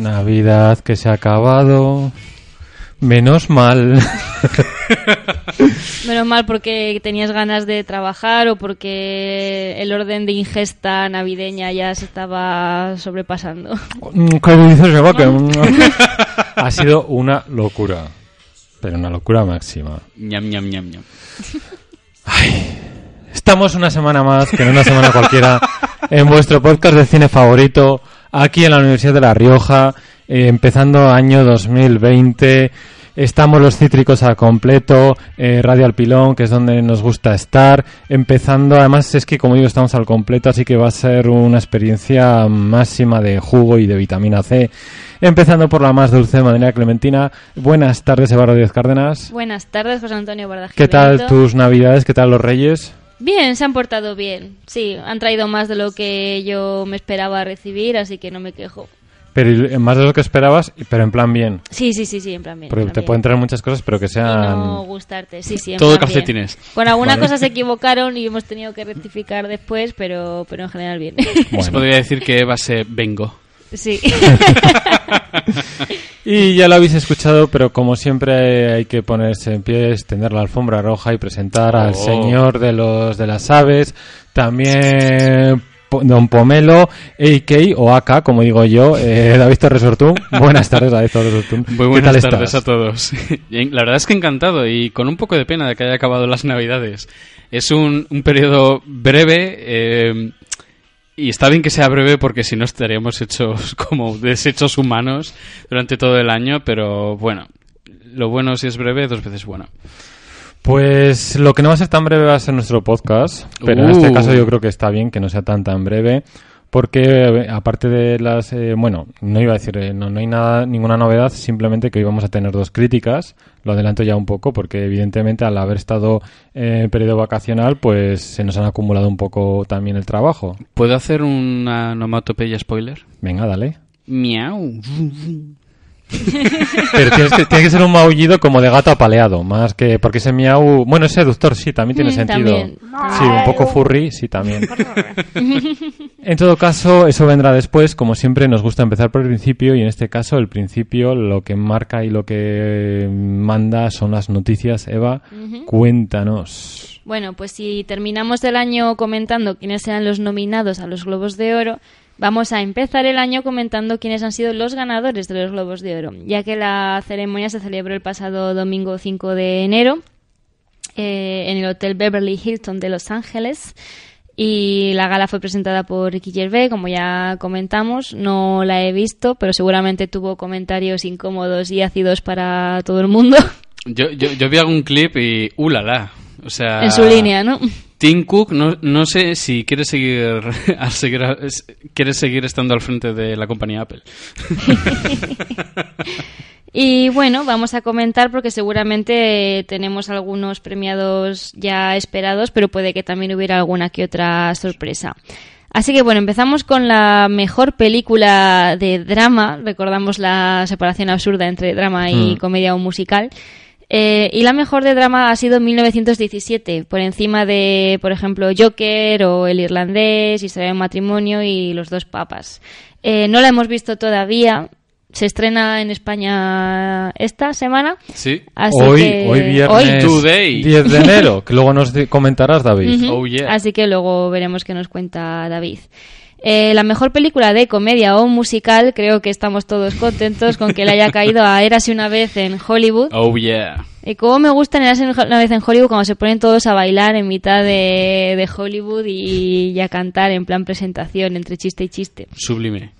Navidad que se ha acabado. Menos mal. Menos mal porque tenías ganas de trabajar o porque el orden de ingesta navideña ya se estaba sobrepasando. Mm, ¿Qué dices, ha sido una locura. Pero una locura máxima. ñam, ñam, ñam, ñam. Estamos una semana más, que no una semana cualquiera, en vuestro podcast de cine favorito, aquí en la Universidad de La Rioja, eh, empezando año 2020. Estamos los cítricos a completo, eh, Radio al Pilón, que es donde nos gusta estar. Empezando, además es que como digo, estamos al completo, así que va a ser una experiencia máxima de jugo y de vitamina C. Empezando por la más dulce de manera clementina. Buenas tardes, Eduardo Díaz Cárdenas. Buenas tardes, José Antonio Bardaj. ¿Qué tal tus navidades? ¿Qué tal los reyes? Bien, se han portado bien. Sí, han traído más de lo que yo me esperaba recibir, así que no me quejo. Pero más de lo que esperabas, pero en plan bien. Sí, sí, sí, sí, en plan bien. Porque en plan te bien. pueden traer muchas cosas, pero que Y sean... no gustarte, sí, sí. en Todo plan bien. calcetines. Con alguna Vale. cosa se equivocaron y hemos tenido que rectificar después, pero, pero en general bien. Bueno. Se podría decir que Eva se vengo. sí. Y ya lo habéis escuchado, pero como siempre hay que ponerse en pie, extender la alfombra roja y presentar al Oh. señor de los de las aves, también Don Pomelo, AK o AK, como digo yo, eh, David Torres Ortún. Buenas tardes, David Torres Ortún. Muy ¿Qué buenas tal tardes estás? a todos. La verdad es que encantado y con un poco de pena de que haya acabado las Navidades. Es un, un periodo breve eh, y está bien que sea breve porque si no estaríamos hechos como desechos humanos durante todo el año, pero bueno, lo bueno si es breve, dos veces bueno. Pues lo que no va a ser tan breve va a ser nuestro podcast, pero en Uh. este caso yo creo que está bien que no sea tan tan breve, porque eh, aparte de las, eh, bueno, no iba a decir, eh, no, no hay nada, ninguna novedad, simplemente que hoy vamos a tener dos críticas, lo adelanto ya un poco, porque evidentemente al haber estado eh, en periodo vacacional, pues se nos han acumulado un poco también el trabajo. ¿Puedo hacer una onomatopeya spoiler? Venga, dale. Miau. Pero tienes que, tiene que ser un maullido como de gato apaleado, más que porque ese miau, bueno, es seductor, sí, también tiene Mm, sentido. también. Sí, un poco furry, sí, también. En todo caso, eso vendrá después. Como siempre, nos gusta empezar por el principio y en este caso, el principio, lo que marca y lo que manda son las noticias. Eva, cuéntanos. Bueno, pues si terminamos el año comentando quiénes eran los nominados a los Globos de Oro, vamos a empezar el año comentando quiénes han sido los ganadores de los Globos de Oro, ya que la ceremonia se celebró el pasado domingo 5 de enero eh, en el Hotel Beverly Hilton de Los Ángeles. Y la gala fue presentada por Ricky Gervais, como ya comentamos. No la he visto, pero seguramente tuvo comentarios incómodos y ácidos para todo el mundo Yo, yo, yo vi algún clip y ¡uh, la, la! O sea, en su línea, ¿no? Tim Cook, no, no sé si quiere seguir, al seguir quiere seguir estando al frente de la compañía Apple. Y bueno, vamos a comentar porque seguramente tenemos algunos premiados ya esperados, pero puede que también hubiera alguna que otra sorpresa. Así que bueno, empezamos con la mejor película de drama. Recordamos la separación absurda entre drama y Mm. comedia o musical. Eh, y la mejor de drama ha sido 1917, por encima de, por ejemplo, Joker o El Irlandés, Historia de un matrimonio y Los dos papas. Eh, no la hemos visto todavía. Se estrena en España esta semana. Sí. Así hoy, que- hoy viernes Today. 10 de enero, que luego nos comentarás, David. Ujú. Oh, yeah. Así que luego veremos qué nos cuenta David. Eh, la mejor película de comedia o musical, creo que estamos todos contentos con que le haya caído a Érase una vez en Hollywood. Oh, yeah. Y cómo me gusta en Érase una vez en Hollywood cuando se ponen todos a bailar en mitad de, de Hollywood y, y a cantar en plan presentación entre chiste y chiste. Sublime.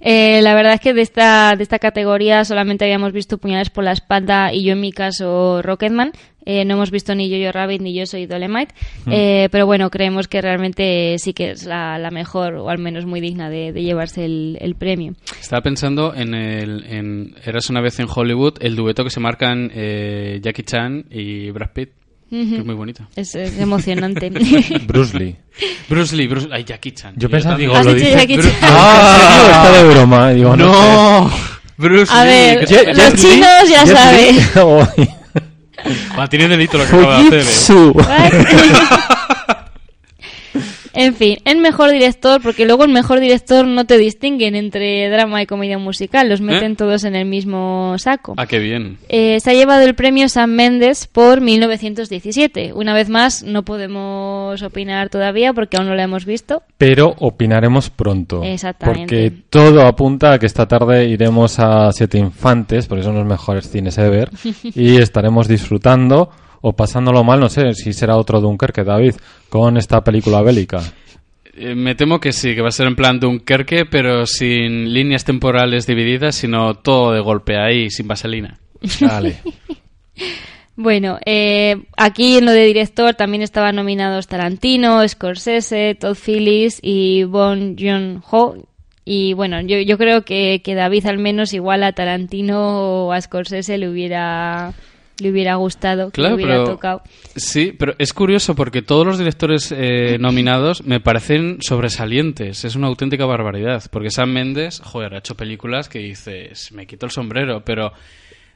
Eh, la verdad es que de esta, de esta categoría solamente habíamos visto Puñales por la espalda y yo en mi caso Rocketman. Eh, no hemos visto ni Yo-Yo Rabbit ni Yo Soy Dolemite. Eh, pero bueno, creemos que realmente sí que es la, la mejor o al menos muy digna de, de llevarse el, el premio. Estaba pensando en el en Eras una vez en Hollywood, el dueto que se marcan eh, Jackie Chan y Brad Pitt, que es muy bonito. Es, es emocionante. Bruce Lee. Bruce Lee, Bruce ay, Jackie Chan. Yo pensaba, también. digo, Has lo dice... Jackie Chan. Ah, de broma. Digo, no. no, Bruce A Lee. ver, que- los chinos ya saben. Li. Oh, Va, tiene delito lo que acaba de hacer. eh. En fin, el mejor director, porque luego el mejor director no te distinguen entre drama y comedia musical, los meten ¿Eh? todos en el mismo saco. Ah, qué bien. Eh, se ha llevado el premio Sam Mendes por 1917. Una vez más, no podemos opinar todavía porque aún no lo hemos visto. Pero opinaremos pronto. Exactamente. Porque todo apunta a que esta tarde iremos a Siete Infantes, porque son los mejores cines ever, y estaremos disfrutando o pasándolo mal, no sé si será otro Dunkerque, David, con esta película bélica. Eh, me temo que sí, que va a ser en plan Dunkerque, pero sin líneas temporales divididas, sino todo de golpe ahí, sin vaselina. Vale. Bueno, eh, aquí en lo de director también estaban nominados Tarantino, Scorsese, Todd Phillips y Bon Joon-ho. Y bueno, yo, yo creo que, que David al menos igual a Tarantino o a Scorsese le hubiera le hubiera gustado, Claro, le hubiera pero- tocado. Sí, pero es curioso porque todos los directores eh, nominados me parecen sobresalientes. Es una auténtica barbaridad. Porque Sam Mendes, joder, ha hecho películas que dices, me quito el sombrero, pero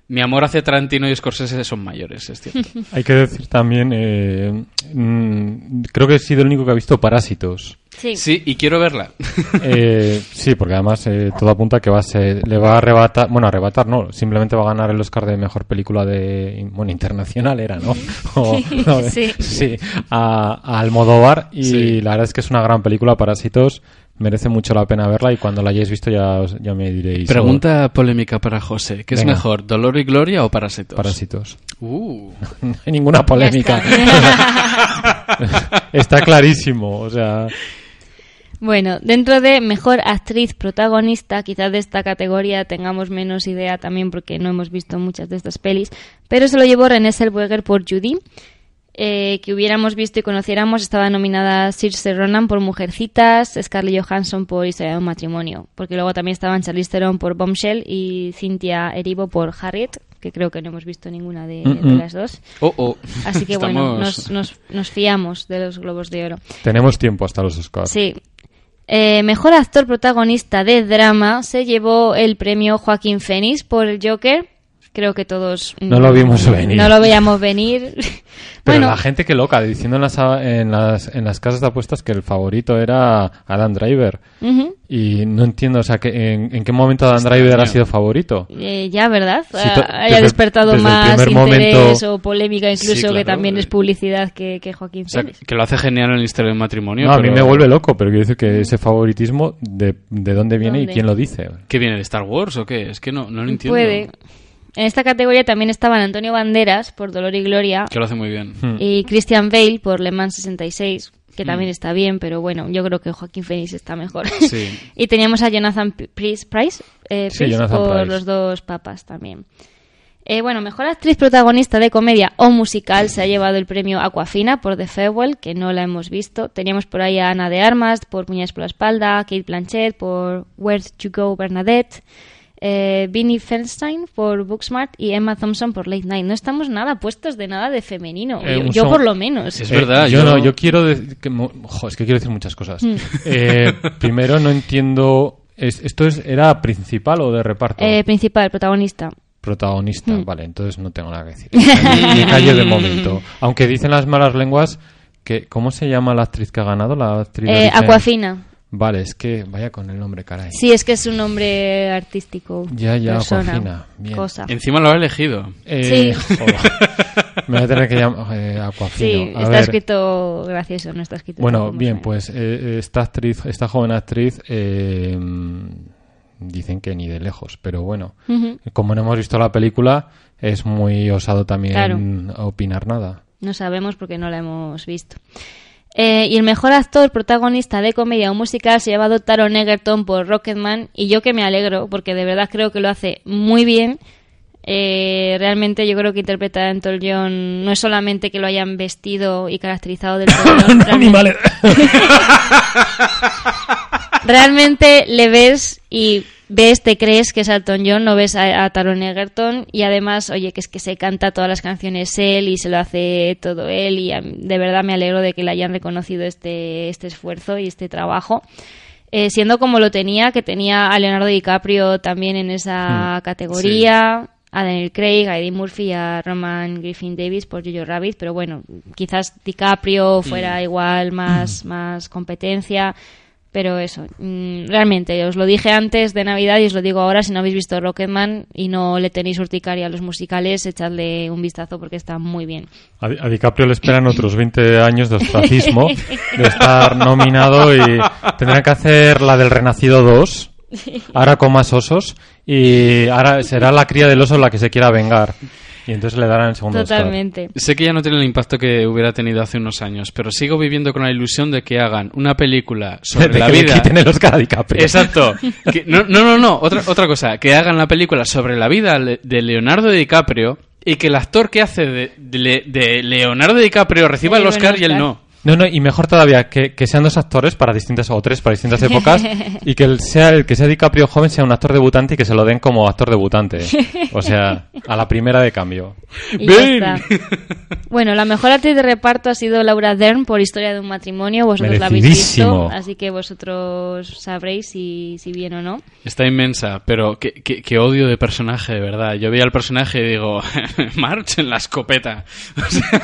mi amor hacia Tarantino y Scorsese son mayores, es cierto. Hay que decir también, eh, mm, creo que he sido el único que ha visto Parásitos. Sí. Sí, y quiero verla. Eh, sí, porque además eh, todo apunta que va a ser, le va a arrebatar, bueno, arrebatar no, simplemente va a ganar el Oscar de mejor película de, bueno, internacional era, ¿no? O- no, Sí. sí, a, a Almodóvar y Sí. la verdad es que es una gran película, Parásitos, merece mucho la pena verla y cuando la hayáis visto ya, os- ya me diréis. Pregunta polémica para José. ¿Qué es mejor, Dolor y Gloria o Parásitos? Oh, Parásitos. Uh, No hay ninguna polémica. Está clarísimo, o sea, Bueno, dentro de mejor actriz protagonista, quizás de esta categoría tengamos menos idea también porque no hemos visto muchas de estas pelis, pero se lo llevó Renée Zellweger por Judy. Eh, que hubiéramos visto y conociéramos estaba nominada Saoirse Ronan por Mujercitas, Scarlett Johansson por Historia de un matrimonio, porque luego también estaban Charlize Theron por Bombshell y Cynthia Erivo por Harriet, que creo que no hemos visto ninguna de, las dos. oh, oh. Así que bueno, Estamos- nos, nos, nos fiamos de los Globos de Oro. tenemos tiempo hasta los Oscars. Sí. Eh, mejor actor protagonista de drama se llevó el premio Joaquín Phoenix por el Joker. Creo que todos No mm, lo vimos venir. No lo veíamos venir. Pero bueno, la gente que loca, diciendo en las, en, las, en las casas de apuestas que el favorito era Adam Driver. Y no entiendo, o sea, que en, en qué momento Adam Driver ha sido favorito. eh, ya, ¿verdad? Ah, haya desde- despertado desde más interés momento- o polémica, incluso Sí, que también es publicidad que, que Joaquín O sea, que lo hace genial en el Historia del Matrimonio. No, a mí me vuelve loco, pero quiero decir que ese favoritismo, ¿de, de dónde viene ¿Dónde? y quién lo dice? ¿Qué viene de Star Wars o qué? Es que no, no lo entiendo. Puede. En esta categoría también estaban Antonio Banderas por Dolor y Gloria Que lo hace muy bien. Hmm. y Christian Bale por Le Mans 66, que Mm. también está bien, pero bueno, yo creo que Joaquín Phoenix está mejor. Sí. y teníamos a Jonathan Price, Price, eh, Sí, Jonathan por Price. los dos papas también. Eh, bueno, mejor actriz protagonista de comedia o musical se ha llevado el premio Aquafina por The Farewell, que no la hemos visto. Teníamos por ahí a Ana de Armas por Puñales por la espalda, Kate Blanchett por Where to Go Bernadette, eh, Vinnie Feldstein por Booksmart y Emma Thompson por Late Night. No estamos nada puestos de nada de femenino. Eh, yo por lo menos. Es verdad, Eh, yo, yo- no, yo quiero decir que, jo, es que quiero decir muchas cosas. Hmm. Eh, primero no entiendo, es- ¿esto es, era principal o de reparto? Eh, principal, protagonista. Protagonista, Hmm. vale, entonces no tengo nada que decir. Me callo de momento. Aunque dicen las malas lenguas que, ¿cómo se llama la actriz que ha ganado? La actriz Eh, Aquafina. Vale, es que vaya con el nombre, caray. Sí, es que es un nombre artístico. Ya, ya, persona, Aquafina. Bien. Cosa. Encima lo ha elegido. Eh, Sí. joder. Me voy a tener que llamar eh, Aquafino. Sí, A está ver. escrito gracioso, no está escrito. Bueno, bien, pues eh, esta actriz, esta joven actriz, eh, dicen que ni de lejos. Pero bueno, como no hemos visto la película, es muy osado también Claro. opinar nada. No sabemos porque no la hemos visto. Eh, y el mejor actor protagonista de comedia o musical se ha llevado Taron Egerton por Rocketman y yo que me alegro porque de verdad creo que lo hace muy bien. Eh, realmente yo creo que interpretar a Anton John no es solamente que lo hayan vestido y caracterizado del todo. realmente- realmente le ves y ves, te crees que es Elton John, no ves a, a Taron Egerton y además, oye, que es que se canta todas las canciones él y se lo hace todo él y de verdad me alegro de que le hayan reconocido este, este esfuerzo y este trabajo. Eh, siendo como lo tenía, que tenía a Leonardo DiCaprio también en esa categoría, a Daniel Craig, a Eddie Murphy y a Roman Griffin Davis por Jojo Rabbit, pero bueno, quizás DiCaprio fuera igual más, más competencia, pero eso, mm, realmente, os lo dije antes de Navidad y os lo digo ahora, si no habéis visto Rocketman y no le tenéis urticaria a los musicales, echadle un vistazo porque está muy bien. A, Di- a DiCaprio le esperan otros 20 años de ostracismo, de estar nominado y tendrán que hacer la del Renacido 2, ahora con más osos, y ahora será la cría del oso la que se quiera vengar. Y entonces le darán el segundo Oscar. Totalmente. Sé que ya no tiene el impacto que hubiera tenido hace unos años, pero sigo viviendo con la ilusión de que hagan una película sobre De la que le vida. quiten el Oscar a DiCaprio. Exacto. Que- no, no, no, no. Otra, otra cosa. Que hagan la película sobre la vida de Leonardo DiCaprio y que el actor que hace de, de Le- de Leonardo DiCaprio reciba el Oscar y él no. No, no, y mejor todavía, que, que sean dos actores para distintas, o tres para distintas épocas, y que el, sea, el que sea DiCaprio joven sea un actor debutante y que se lo den como actor debutante. O sea, a la primera de cambio. Y ya ¡Ven! está. Bueno, la mejor actriz de reparto ha sido Laura Dern por Historia de un matrimonio. Vosotros la habéis visto, así que vosotros sabréis si, si bien o no. Está inmensa, pero qué, qué- qué odio de personaje, de verdad. Yo veía al personaje y digo, March en la escopeta. O sea,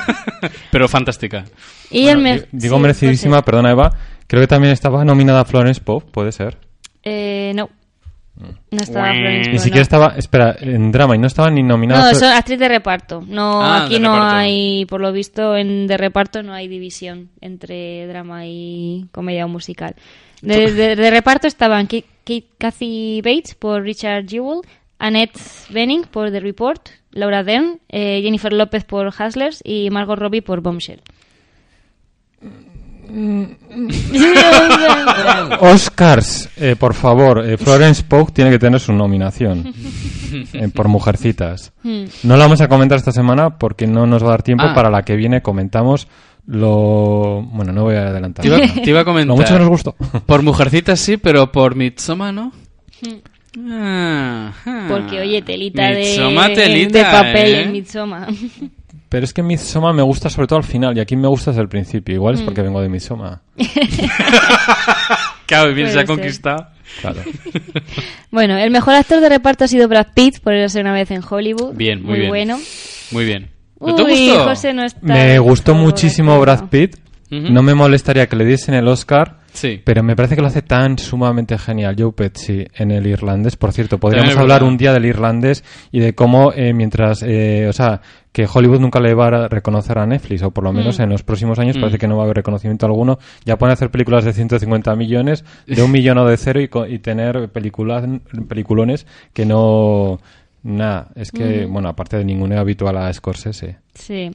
pero fantástica. Y Bueno, el digo sí, merecidísima, perdona Eva, creo que también estaba nominada Florence Pugh, puede ser. Eh, no. No estaba Florence Ni siquiera no. estaba, espera, en drama y no estaba ni nominada. No, son actriz de reparto. No, Ah, aquí no reparto. hay, por lo visto, en de reparto no hay división entre drama y comedia o musical. De, de- de reparto estaban Ki- Kathy Bates por Richard Jewell, Annette Bening por The Report, Laura Dern, eh, Jennifer López por Hustlers y Margot Robbie por Bombshell. Oscars, eh, por favor, eh, Florence Pugh tiene que tener su nominación eh, por Mujercitas. Hmm. No la vamos a comentar esta semana porque no nos va a dar tiempo. Ah. Para la que viene comentamos lo... Bueno, no voy a adelantar. Te iba, nada. te iba a comentar. Lo mucho que nos gustó. Por Mujercitas sí, pero por Midsommar no. Ah, ah. Porque, oye, telita de, telita, de papel ¿eh? en Midsommar. Pero es que Midsommar me gusta sobre todo al final y aquí me gusta desde el principio. Igual es porque vengo de Midsommar. Claro, bien, se ha conquistado. Claro. Bueno, el mejor actor de reparto ha sido Brad Pitt por Érase una vez en Hollywood. Bien, muy muy bien. bueno. Muy bien. ¿No te Uy, gustó? José no está. Me gustó muchísimo Brad Pitt. No me molestaría que le diesen el Oscar. Sí. Pero me parece que lo hace tan sumamente genial Joe Pesci en el irlandés. Por cierto, podríamos hablar un día del irlandés y de cómo eh, mientras, eh, o sea, que Hollywood nunca le va a reconocer a Netflix, o por lo menos Mm. en los próximos años Mm. parece que no va a haber reconocimiento alguno. Ya pueden hacer películas de 150 millones, de un millón o de cero y, co- y tener películas, peliculones que no... Nada, es que, Mm. bueno, aparte de ningún habitual a Scorsese. Sí.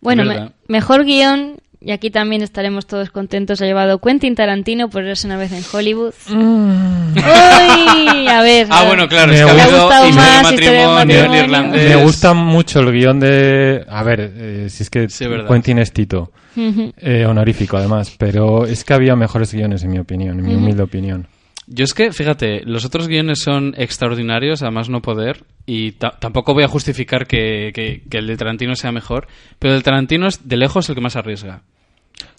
Bueno, me- mejor guion, y aquí también estaremos todos contentos, ha llevado Quentin Tarantino por Érase una vez en Hollywood. ¡Uy! A ver. Ah, a ver. bueno, claro, Me es que ha ha habido gustado más matrimonio, matrimonio. irlandés. Me gusta mucho el guion de... A ver, eh, si es que Sí. Quentin es Tito. Eh, honorífico, además. Pero es que había mejores guiones, en mi opinión, en mi humilde opinión. Yo es que, fíjate, los otros guiones son extraordinarios, además no poder, y ta- tampoco voy a justificar que, que- que el de Tarantino sea mejor, pero el de Tarantino es de lejos el que más arriesga.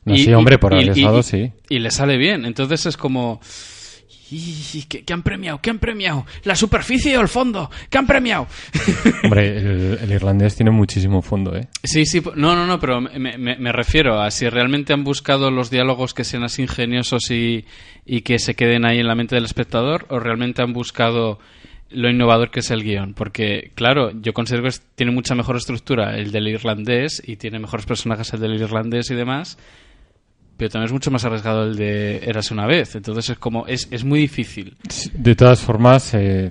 No, Y- sí, hombre, por y- arriesgado, y- sí. Y le sale bien, entonces es como... "Y, ¿Qué, qué han premiado? ¿Qué han premiado? ¿La superficie o el fondo? ¿Qué han premiado? Hombre, el, el irlandés tiene muchísimo fondo, ¿eh? Sí, sí, no, no, no, pero me, me- me refiero a si realmente han buscado los diálogos que sean así ingeniosos y, y que se queden ahí en la mente del espectador o realmente han buscado lo innovador que es el guion. Porque, claro, yo considero que tiene mucha mejor estructura el del irlandés y tiene mejores personajes el del irlandés y demás, pero también es mucho más arriesgado el de Eras una vez. Entonces es como, es, es muy difícil. De todas formas, eh,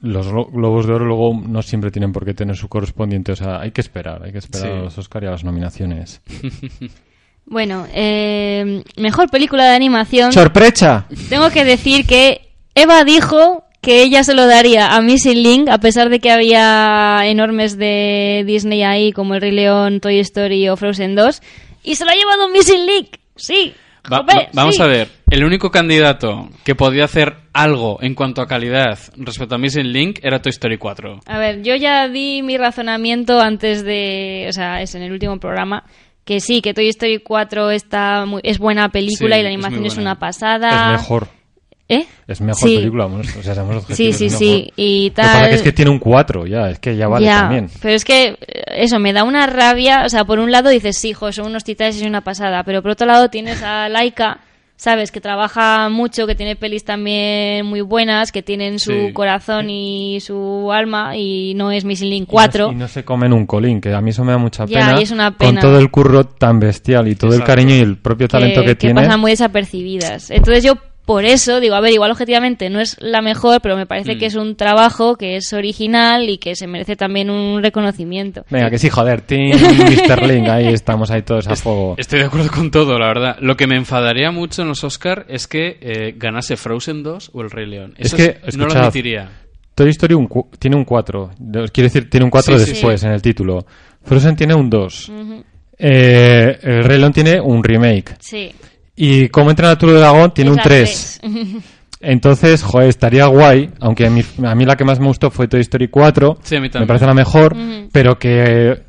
los glo- Globos de Oro luego no siempre tienen por qué tener su correspondiente. O sea, hay que esperar, hay que esperar Sí. a los Oscar y a las nominaciones. Bueno, eh, mejor película de animación. ¡Sorpresa! Tengo que decir que Eva dijo que ella se lo daría a Missing Link, a pesar de que había enormes de Disney ahí, como El Rey León, Toy Story o Frozen 2, y se lo ha llevado Missing Link. Sí. Va- jope, va- vamos sí. a ver, el único candidato que podía hacer algo en cuanto a calidad respecto a Missing Link era Toy Story 4. A ver, yo ya di mi razonamiento antes de, o sea, es en el último programa, que sí, que Toy Story 4 está muy- es buena película Sí, y la es animación es, buena. una pasada. Es mejor. ¿Eh? Es mejor Sí. película. O sea, seamos Sí, objetivos, sí, sí. Y Lo que pasa tal. que es que tiene un 4 ya, es que ya vale ya, también. pero es que eh, eso me da una rabia, o sea, por un lado dices, sí, jo, son unos titanes y es una pasada, pero por otro lado tienes a Laika, sabes, que trabaja mucho, que tiene pelis también muy buenas, que tienen su Sí. corazón y su alma y no es Missing Link Y no- 4. Y no, se comen un colín, que a mí eso me da mucha Ya, pena. y es una Con pena. todo el curro tan bestial y todo Exacto. el cariño y el propio talento que, tiene. pasan muy desapercibidas. Entonces yo por eso digo, a ver, igual objetivamente no es la mejor, pero me parece Mm. que es un trabajo que es original y que se merece también un reconocimiento. Venga, que sí, joder, Team Mr. Link, ahí estamos, ahí todos a fuego. Estoy de acuerdo con todo, la verdad. Lo que me enfadaría mucho en los Oscar es que eh, ganase Frozen 2 o El Rey León. Es Eso que, no lo admitiría. Toy Story un tiene un 4. Quiere decir, tiene un 4 Sí, sí, después sí. en el título. Frozen tiene un 2. Ujú. Eh, el Rey León tiene un remake. Sí. Y como entra en el Dragón tiene un Es la 3. tres. Entonces, joder, estaría guay, aunque a mí, a mí la que más me gustó fue Toy Story 4. Sí, a mí Me también. parece la mejor, pero que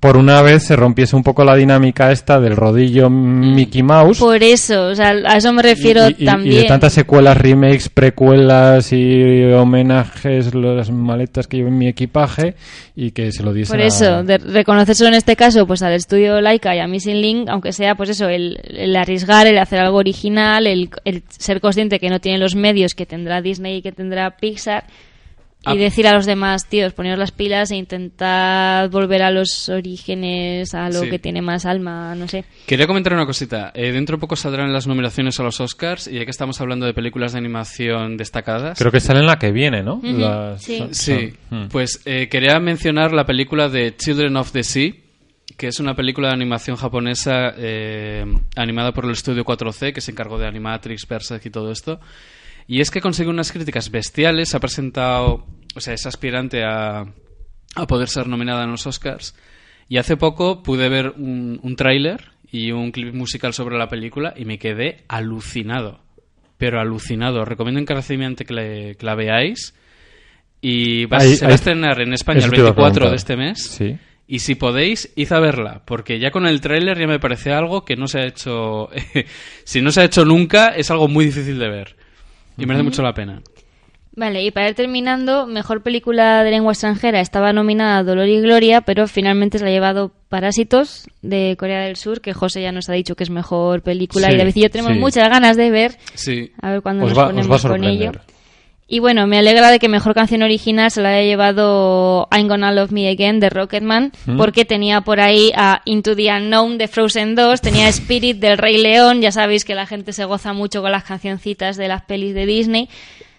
por una vez se rompiese un poco la dinámica esta del rodillo Mickey Mouse. Por eso, o sea, a eso me refiero y, y- y también. de tantas secuelas, remakes, precuelas y homenajes, las maletas que llevo en mi equipaje y que se lo diese Por eso, de reconocerlo en este caso, pues al estudio Laika y a Missing Link, aunque sea, pues eso, el, el arriesgar, el hacer algo original, el, el ser consciente que no tiene los medios que tendrá Disney y que tendrá Pixar, y Ah. decir a los demás, tíos, poneros las pilas e intentad volver a los orígenes, a lo Sí. que tiene más alma, no sé. Quería comentar una cosita. Eh, dentro de poco saldrán las nominaciones a los Oscars y ya que estamos hablando de películas de animación destacadas. Creo que sale en la que viene, ¿no? Ujú, Las- sí. Sí, son- mm. pues eh, quería mencionar la película de Children of the Sea, que es una película de animación japonesa eh, animada por el estudio 4C, que se encargó de Animatrix, Berserk y todo esto. Y es que consigue unas críticas bestiales, ha presentado, o sea, es aspirante a, a poder ser nominada en los Oscars. Y hace poco pude ver un, un tráiler y un clip musical sobre la película y me quedé alucinado. Pero alucinado. Os recomiendo encarecidamente que, le- que la veáis. Y va, Ahí- se va a estrenar en España el Eso te iba a 24 preguntar. de este mes. Sí. Y si podéis, id a verla, porque ya con el tráiler ya me parece algo que no se ha hecho... si no se ha hecho nunca, es algo muy difícil de ver. Y merece mucho la pena. Vale, y para ir terminando, mejor película de lengua extranjera estaba nominada Dolor y Gloria, pero finalmente se la ha llevado Parásitos de Corea del Sur, que José ya nos ha dicho que es mejor película Sí, y David y yo tenemos sí. muchas ganas de ver, Sí. a ver cuándo Os nos va, ponemos con ello. Y bueno, me alegra de que mejor canción original se la haya llevado I'm Gonna Love Me Again de Rocketman, ¿Mm? porque tenía por ahí a Into the Unknown de Frozen 2, tenía Spirit del Rey León, ya sabéis que la gente se goza mucho con las cancioncitas de las pelis de Disney.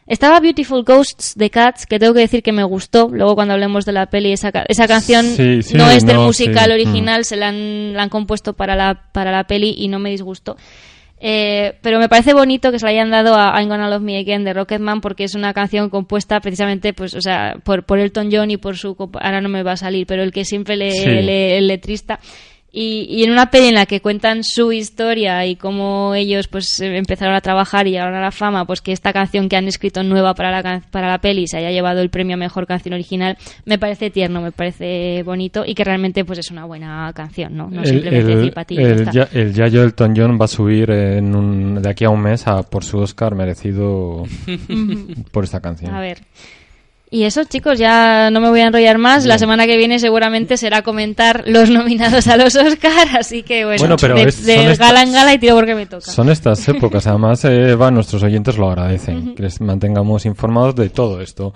Estaba Beautiful Ghosts de Cats, que tengo que decir que me gustó. Luego cuando hablemos de la peli, esa, ca- esa canción Sí, sí, no es del no, musical sí. original, se la han, la han compuesto para la, para la peli y no me disgustó. Eh, pero me parece bonito que se la hayan dado a I'm Gonna Love Me Again de Rocketman porque es una canción compuesta precisamente pues o sea por, por Elton John y por su ahora no me va a salir pero el que siempre le, le- el letrista y, y en una peli en la que cuentan su historia y cómo ellos pues eh, empezaron a trabajar y llegaron a la fama, pues que esta canción que han escrito nueva para la, can- para la peli se haya llevado el premio a mejor canción original, me parece tierno, me parece bonito y que realmente pues es una buena canción, ¿no? No simplemente decir patillas. ya el, ya- el Yayo Elton John va a subir en un- de aquí a un mes a por su Oscar merecido por esta canción. A ver. Y eso, chicos, ya no me voy a enrollar más. La semana que viene seguramente será comentar los nominados a los Oscar, así que bueno, Bueno, pero de, es- de estas- gala en gala y tiro porque me toca. Son estas épocas, además, eh, nuestros oyentes lo agradecen, que les mantengamos informados de todo esto.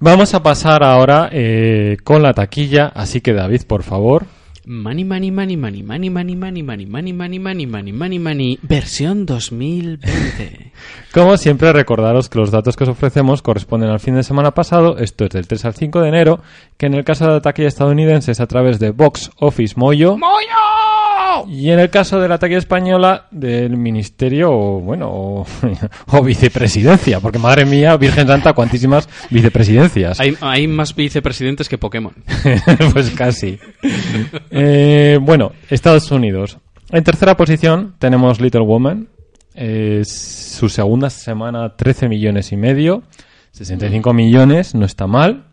Vamos a pasar ahora eh, con la taquilla, así que David, por favor. Money, money, money, money, money, money, money, money, money, money, money, money, money, money, versión 2020. Como siempre, recordaros que los datos que os ofrecemos corresponden al fin de semana pasado, esto es del 3 al 5 de enero, que en el caso de la taquilla estadounidense es a través de Box Office Moyo. Y en el caso de la taquilla española, del ministerio, o, bueno, o, o vicepresidencia, porque madre mía, Virgen Santa, cuantísimas vicepresidencias. Hay, hay más vicepresidentes que Pokémon. pues casi. Eh, bueno, Estados Unidos. En tercera posición tenemos Little Woman. Eh, su segunda semana, 13 millones y medio. 65 millones, no está mal.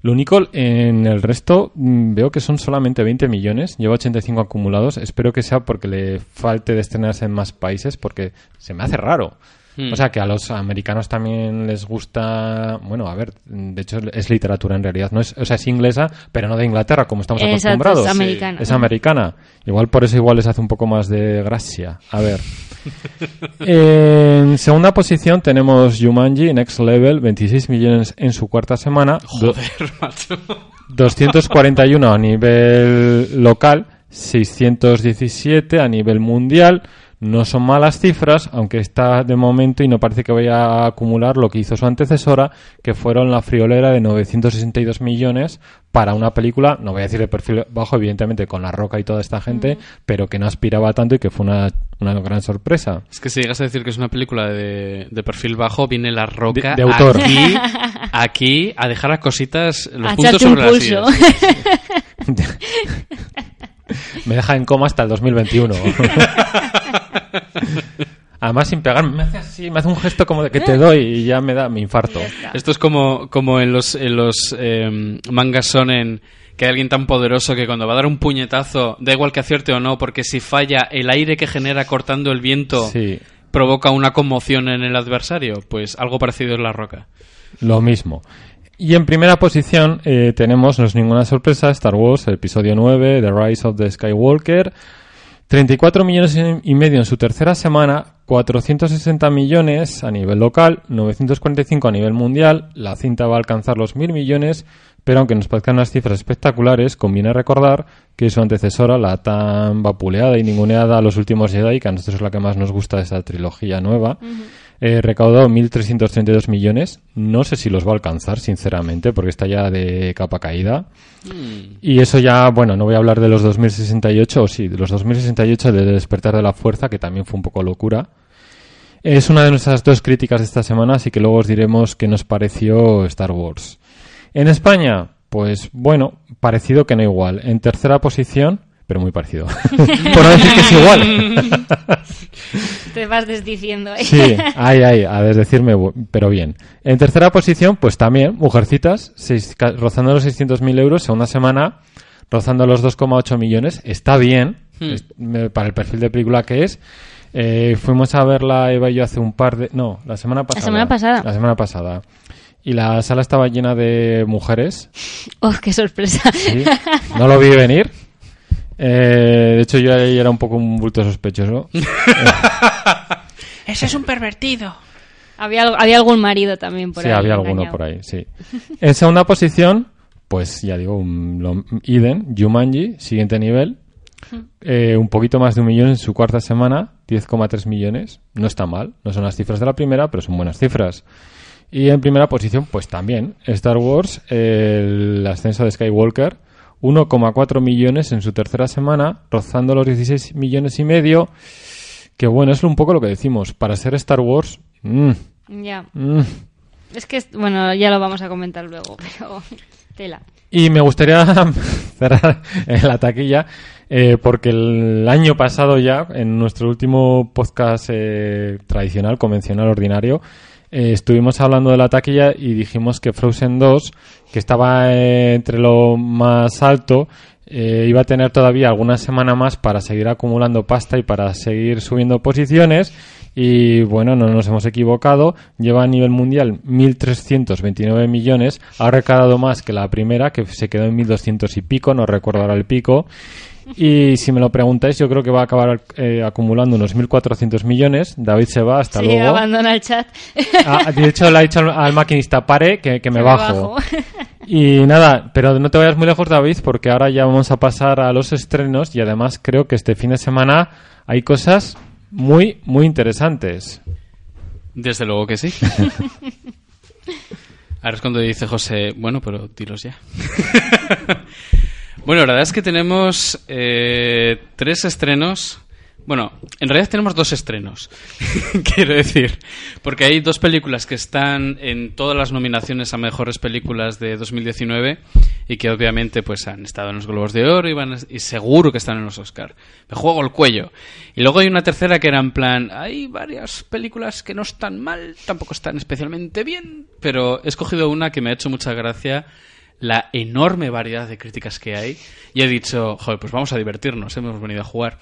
Lo único, en el resto mm, veo que son solamente 20 millones. Lleva 85 acumulados. Espero que sea porque le falte de estrenarse en más países, porque se me hace raro. Hmm. O sea, que a los americanos también les gusta. Bueno, a ver, de hecho es literatura en realidad. No es, o sea, es inglesa, pero no de Inglaterra, como estamos Exacto, acostumbrados. es americana. Es americana. Igual por eso igual les hace un poco más de gracia. A ver. en segunda posición tenemos Jumanji Next Level, 26 millones en su cuarta semana. Joder, macho. 241 a nivel local, 617 a nivel mundial. No son malas cifras, aunque está de momento y no parece que vaya a acumular lo que hizo su antecesora, que fueron la friolera de 962 millones para una película, no voy a decir de perfil bajo, evidentemente, con La Roca y toda esta gente, pero que no aspiraba tanto y que fue una, una gran sorpresa. Es que si llegas a decir que es una película de, de perfil bajo, viene la roca De- de autor. Aquí, aquí a dejar las cositas, los A puntos sobre las. Me deja en coma hasta el 2021. Además, sin pegarme, me hace así, me hace un gesto como de que te doy y ya me da mi infarto. Esto es como, como en los, en los eh, mangas sonen que hay alguien tan poderoso que cuando va a dar un puñetazo, da igual que acierte o no, porque si falla, el aire que genera cortando el viento Sí, provoca una conmoción en el adversario. Pues algo parecido es la roca. lo mismo. Y en primera posición eh, tenemos, no es ninguna sorpresa, Star Wars, el episodio 9, The Rise of the Skywalker. 34 millones y medio en su tercera semana, 460 millones a nivel local, 945 a nivel mundial. La cinta va a alcanzar los 1000 millones, pero aunque nos parezcan unas cifras espectaculares, conviene recordar que su antecesora, la tan vapuleada y ninguneada a los últimos Jedi, que a nosotros es la que más nos gusta de esta trilogía nueva, eh, recaudó 1.332 millones. No sé si los va a alcanzar, sinceramente, porque está ya de capa caída. Y eso ya, bueno, no voy a hablar de los 2068, o sí, de los 2068 de Despertar de la Fuerza, que también fue un poco locura. Es una de nuestras dos críticas de esta semana, así que luego os diremos qué nos pareció Star Wars. En España, pues bueno, parecido que no igual. En tercera posición, pero muy parecido. Por no decir que es igual. Te vas desdiciendo. ¿eh? Sí, ay, ay, a desdecirme, pero bien. En tercera posición, pues también, Mujercitas, seis- rozando los 600.000 euros, segunda semana, rozando los 2,8 millones. Está bien, Hmm. es- para el perfil de película que es. Eh, fuimos a verla Eva y yo hace un par de... No, la semana pasada. semana pasada. La semana pasada. Y la sala estaba llena de mujeres. Oh, qué sorpresa. Sí. No lo vi venir. Eh, de hecho, yo ahí era un poco un bulto sospechoso. Ese es un pervertido. había, había algún marido también por sí, ahí. había alguno engañado. por ahí, sí. En segunda posición, pues ya digo, un, lo- Eden, Jumanji, siguiente nivel. Eh, un poquito más de un millón en su cuarta semana, 10,3 millones. No está mal, no son las cifras de la primera, pero son buenas cifras. Y en primera posición, pues también, Star Wars, el ascenso de Skywalker, 1,4 millones en su tercera semana, rozando los 16 millones y medio. Que bueno, es un poco lo que decimos. Para ser Star Wars, mm, Ya. mm, Es que, bueno, ya lo vamos a comentar luego, pero tela. Y me gustaría cerrar la taquilla eh, porque el año pasado ya, en nuestro último podcast eh, tradicional, convencional, ordinario, eh, estuvimos hablando de la taquilla y dijimos que Frozen 2, que estaba eh, entre lo más alto, eh, iba a tener todavía alguna semana más para seguir acumulando pasta y para seguir subiendo posiciones. Y bueno, no nos hemos equivocado. Lleva a nivel mundial 1.329 millones. Ha recaudado más que la primera, que se quedó en 1.200 y pico. No recuerdo ahora el pico. Y si me lo preguntáis, yo creo que va a acabar eh, acumulando unos 1.400 millones. David se va, hasta Sí, luego. abandona el chat. Ah, de hecho, le ha dicho al, al maquinista, pare, que, que me, Me bajo. Y nada, pero no te vayas muy lejos, David, porque ahora ya vamos a pasar a los estrenos y además creo que este fin de semana hay cosas muy, muy interesantes. Desde luego que sí. Ahora es cuando dice José, bueno, pero tiros ya. bueno, la verdad es que tenemos eh, tres estrenos. Bueno, en realidad tenemos dos estrenos, quiero decir, porque hay dos películas que están en todas las nominaciones a mejores películas de 2019 y que obviamente pues han estado en los Globos de Oro y, van a- y seguro que están en los Oscar. Me juego el cuello. Y luego hay una tercera que era en plan, hay varias películas que no están mal, tampoco están especialmente bien, pero he escogido una que me ha hecho mucha gracia la enorme variedad de críticas que hay y he dicho, joder, pues vamos a divertirnos, hemos venido a jugar.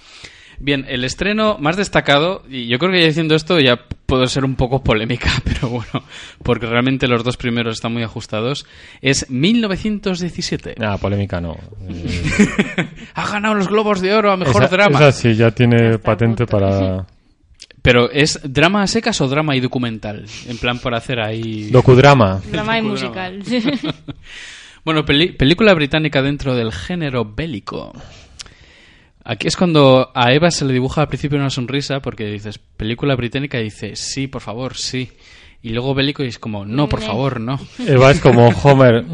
Bien, el estreno más destacado, y yo creo que ya diciendo esto ya puedo ser un poco polémica, pero bueno, porque realmente los dos primeros están muy ajustados, es 1917. Nada, polémica no. Ha ganado los Globos de Oro a mejor esa, drama. esa sí, ya tiene Está patente para Pero ¿es drama a secas o drama y documental? En plan por hacer ahí... docudrama. Drama y musical. Bueno, peli- película británica dentro del género bélico. Aquí es cuando a Eva se le dibuja al principio una sonrisa porque dices película británica y dice sí, por favor, sí. Y luego bélico y es como no, por favor, no. Eva es como Homer.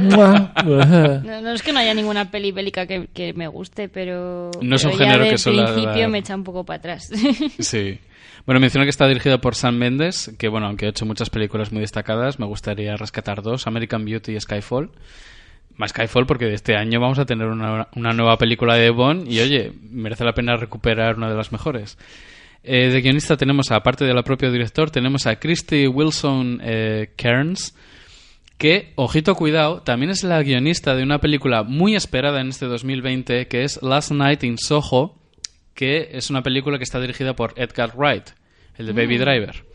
No, no es que no haya ninguna peli bélica que, que me guste, pero, No es un pero ya género de que suele principio dar- me echa un poco para atrás. Sí. Bueno, menciona que está dirigida por Sam Mendes, que bueno, aunque ha hecho muchas películas muy destacadas, me gustaría rescatar dos, American Beauty y Skyfall. Más Skyfall porque de este año vamos a tener una, una nueva película de Bond y oye, merece la pena recuperar una de las mejores. Eh, de guionista tenemos, aparte de la propia director, tenemos a Christy Wilson eh, Cairns, que, ojito cuidado, también es la guionista de una película muy esperada en este 2020, que es Last Night in Soho, que es una película que está dirigida por Edgar Wright, el de Baby Driver.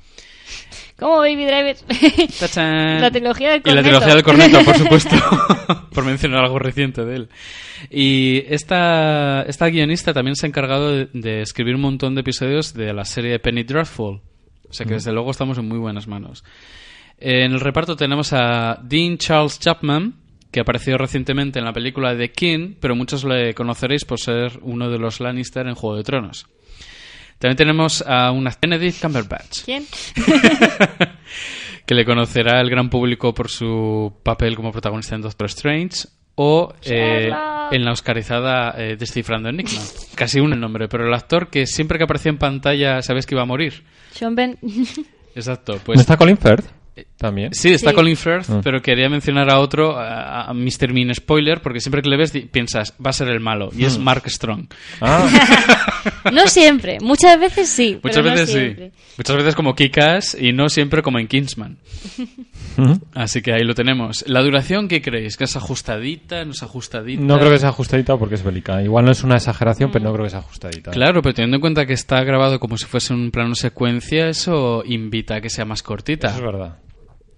Como Baby Driver. La trilogía del Y la corneto. trilogía del corneto, por supuesto. por mencionar algo reciente de él. Y esta, esta guionista también se ha encargado de, de escribir un montón de episodios de la serie Penny Dreadful. O sea que desde luego estamos en muy buenas manos. En el reparto tenemos a Dean Charles Chapman, que apareció recientemente en la película The King, pero muchos le conoceréis por ser uno de los Lannister en Juego de Tronos. También tenemos a una Benedict Cumberbatch ¿Quién? que le conocerá el gran público por su papel como protagonista en Doctor Strange o eh, en la oscarizada eh, Descifrando Enigma. Casi un nombre, pero el actor que siempre que aparecía en pantalla sabes que iba a morir. Sean Ben. Exacto, ¿No pues está Colin Firth? También. Sí, está Sí. Colin Firth, Mm. pero quería mencionar a otro, a, a Mr. Mean Spoiler, porque siempre que le ves piensas, va a ser el malo, y es Mark Strong. Ah, No siempre. Muchas veces sí. Muchas pero no veces siempre. sí. Muchas veces como Kikas y no siempre como en Kingsman. ujú. Así que ahí lo tenemos. La duración, ¿qué creéis? ¿Que es ajustadita? ¿No es ajustadita? no creo que sea ajustadita porque es bélica. Igual no es una exageración, pero no creo que sea ajustadita. Claro, pero teniendo en cuenta que está grabado como si fuese un plano secuencia, eso invita a que sea más cortita. Eso es verdad.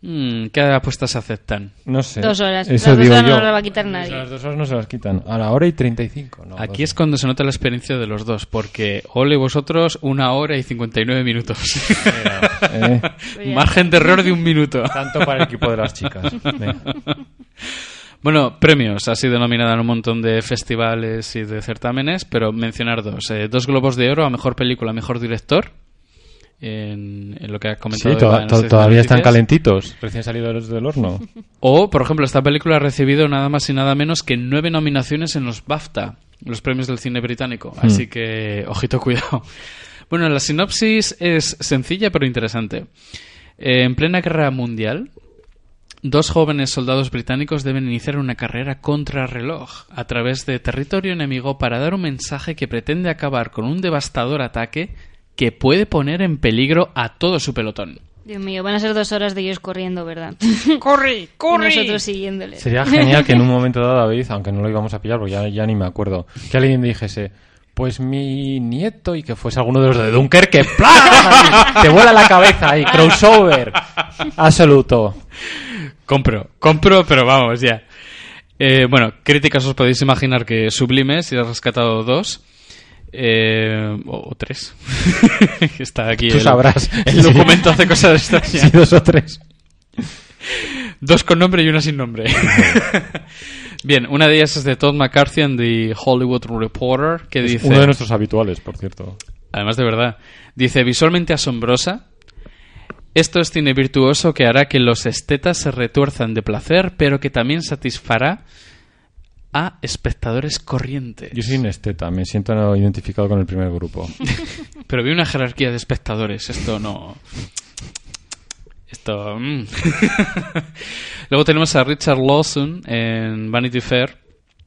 Mm, ¿Qué apuestas se aceptan? No sé. Dos horas. Eso Las dos digo horas yo. no las va a quitar nadie. Las dos horas no se las quitan. A la hora y 35. No, Aquí es cuando se nota la experiencia de los dos, porque ole vosotros una hora y 59 minutos. Eh, Margen de error de un minuto. tanto para el equipo de las chicas. Venga. Bueno, premios. Ha sido nominada en un montón de festivales y de certámenes, pero mencionar dos. Eh, dos Globos de Oro a Mejor Película, Mejor Director, en, en lo que ha Sí, comentado to- to- todavía están calentitos, recién salidos del horno. O, por ejemplo, esta película ha recibido nada más y nada menos que nueve nominaciones en los BAFTA, los premios del cine británico. Así que, ojito, cuidado. Bueno, la sinopsis es sencilla pero interesante. Eh, en plena guerra mundial, dos jóvenes soldados británicos deben iniciar una carrera contrarreloj a través de territorio enemigo para dar un mensaje que pretende acabar con un devastador ataque que puede poner en peligro a todo su pelotón. Dios mío, van a ser dos horas de ellos corriendo, ¿verdad? ¡Corre! ¡Corre! Y nosotros siguiéndoles. Sería genial que en un momento dado, David, aunque no lo íbamos a pillar porque ya, ya ni me acuerdo, que alguien dijese, pues mi nieto y que fuese alguno de los de Dunkerque, ¡plá! Te vuela la cabeza ahí, crossover. Absoluto. Compro, compro, pero vamos, ya. Eh, bueno, críticas os podéis imaginar que sublimes, y he rescatado dos. Eh, o, o tres. Está aquí Tú el, sabrás. el documento hace cosas Sí, extrañas. dos o tres. Dos con nombre y una sin nombre. Bien, una de ellas es de Todd McCarthy en The Hollywood Reporter, que dice... Uno de nuestros habituales, por cierto. Además de verdad. Dice, visualmente asombrosa. Esto es cine virtuoso que hará que los estetas se retuerzan de placer, pero que también satisfará a espectadores corrientes. Yo soy un esteta, me siento identificado con el primer grupo. Pero vi una jerarquía de espectadores. Esto no. Esto. mm. Luego tenemos a Richard Lawson en Vanity Fair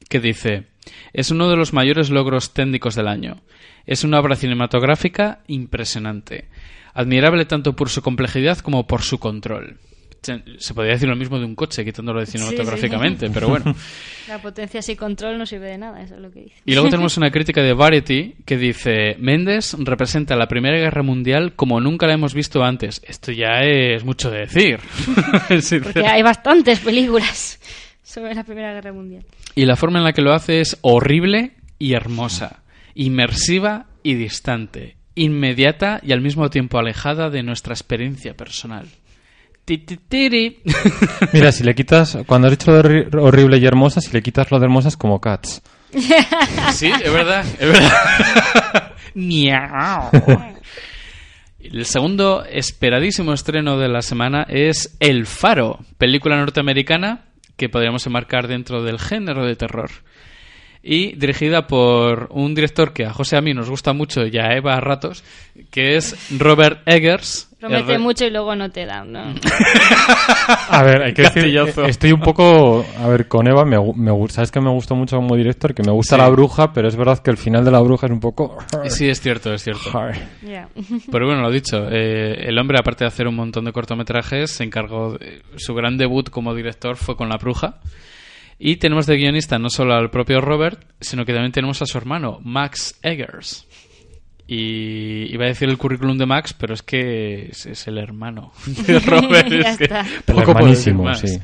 que dice: Es uno de los mayores logros técnicos del año. Es una obra cinematográfica impresionante. Admirable tanto por su complejidad como por su control. Se- podría decir lo mismo de un coche, quitándolo de cinematográficamente, pero bueno. La potencia sin control no sirve de nada, eso es lo que dice. Y luego tenemos una crítica de Variety que dice Méndez representa la Primera Guerra Mundial como nunca la hemos visto antes. Esto ya es mucho de decir. Porque hay bastantes películas sobre la Primera Guerra Mundial. y la forma en la que lo hace es horrible y hermosa, inmersiva y distante, inmediata y al mismo tiempo alejada de nuestra experiencia personal. Mira, si le quitas, cuando has dicho lo de horri- horrible y hermosa, si le quitas lo de hermosa es como Cats. Sí, es verdad, es verdad. Miau. El segundo esperadísimo estreno de la semana es El Faro, película norteamericana que podríamos enmarcar dentro del género de terror. Y dirigida por un director que a José a mí nos gusta mucho y a Eva a ratos, que es Robert Eggers. Promete re- mucho y luego no te da, ¿no? A ver, hay que decir, eh, estoy un poco, a ver, con Eva, me, me sabes que me gustó mucho como director, que me gusta Sí. la bruja, pero es verdad que el final de la bruja es un poco... Sí, es cierto, es cierto. Pero bueno, lo dicho, eh, el hombre, aparte de hacer un montón de cortometrajes, se encargó. de- su gran debut como director fue con La Bruja. Y tenemos de guionista no solo al propio Robert, sino que también tenemos a su hermano, Max Eggers. Y iba a decir el currículum de Max, pero es que es, es el hermano de Robert. Ya es que está. El poco hermanísimo, más. sí.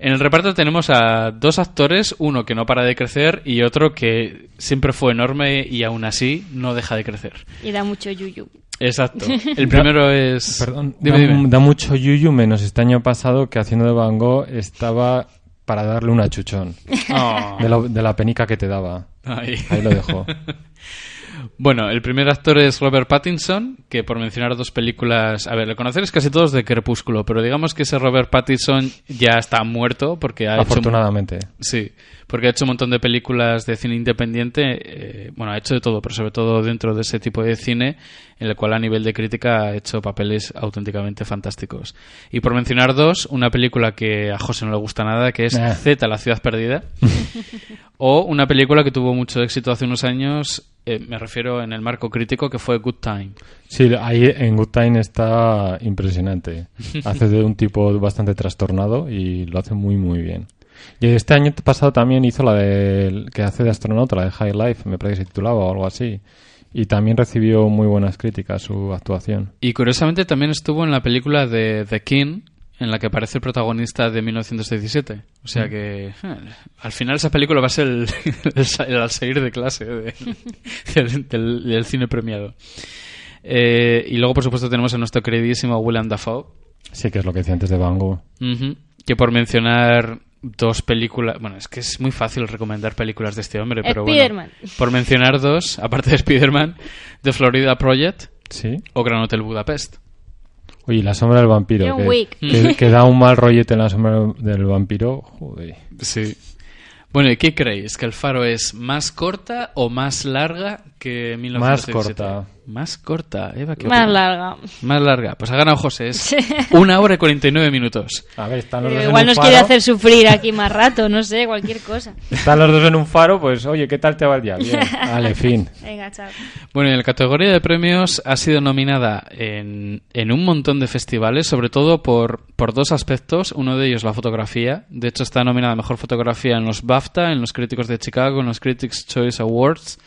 En el reparto tenemos a dos actores, uno que no para de crecer y otro que siempre fue enorme y aún así no deja de crecer. Y da mucho yuyu. Exacto. El primero es. Perdón, Dime, da, dime. da mucho yuyu, menos este año pasado que haciendo de Van Gogh estaba para darle un achuchón. Oh. De, la penica que te daba. Ahí. Ahí lo dejo. Bueno, el primer actor es Robert Pattinson, que por mencionar dos películas, a ver, lo conoceréis casi todos de Crepúsculo, pero digamos que ese Robert Pattinson ya está muerto porque ha hecho Afortunadamente. sí, porque ha hecho un montón de películas de cine independiente, eh, bueno, ha hecho de todo, pero sobre todo dentro de ese tipo de cine, en el cual a nivel de crítica ha hecho papeles auténticamente fantásticos. Y por mencionar dos, una película que a José no le gusta nada, que es Nah. Z, la ciudad perdida, o una película que tuvo mucho éxito hace unos años, eh, me refiero en el marco crítico, que fue Good Time. Sí, ahí en Good Time está impresionante. Hace de un tipo bastante trastornado y lo hace muy, muy bien. Y este año pasado también hizo la de, que hace de astronauta, la de High Life, me parece que se titulaba o algo así. Y también recibió muy buenas críticas su actuación. Y curiosamente también estuvo en la película de The King, en la que aparece el protagonista de 1917. O sea que eh, al final esa película va a ser el, el, sa- el al salir de clase de- del, del- del cine premiado. Eh, y luego, por supuesto, tenemos a nuestro queridísimo Willem Dafoe, Sí, que es lo que decía antes de Van Gogh. Que por mencionar dos películas... Bueno, es que es muy fácil recomendar películas de este hombre, pero bueno. Por mencionar dos, aparte de Spider-Man, The Florida Project Sí. o Gran Hotel Budapest. Oye, la sombra del vampiro. Que da un mal rollete en la sombra del vampiro. Joder. Sí. Bueno, ¿y qué creéis? ¿Que el faro es más corta o más larga que 1917? Más corta. Más corta, Eva, ¿qué Más larga. Más larga. Pues ha ganado José. Es una hora y 49 minutos. A ver, están los Pero dos en igual un nos faro. quiere hacer sufrir aquí más rato, no sé, cualquier cosa. Están los dos en un faro, pues oye, ¿qué tal te va el día? Bien. Vale, fin. Venga, chao. Bueno, en la categoría de premios ha sido nominada en, en un montón de festivales, sobre todo por, por dos aspectos. Uno de ellos la fotografía. De hecho, está nominada a Mejor Fotografía en los BAFTA, en los Críticos de Chicago, en los Critics' Choice Awards.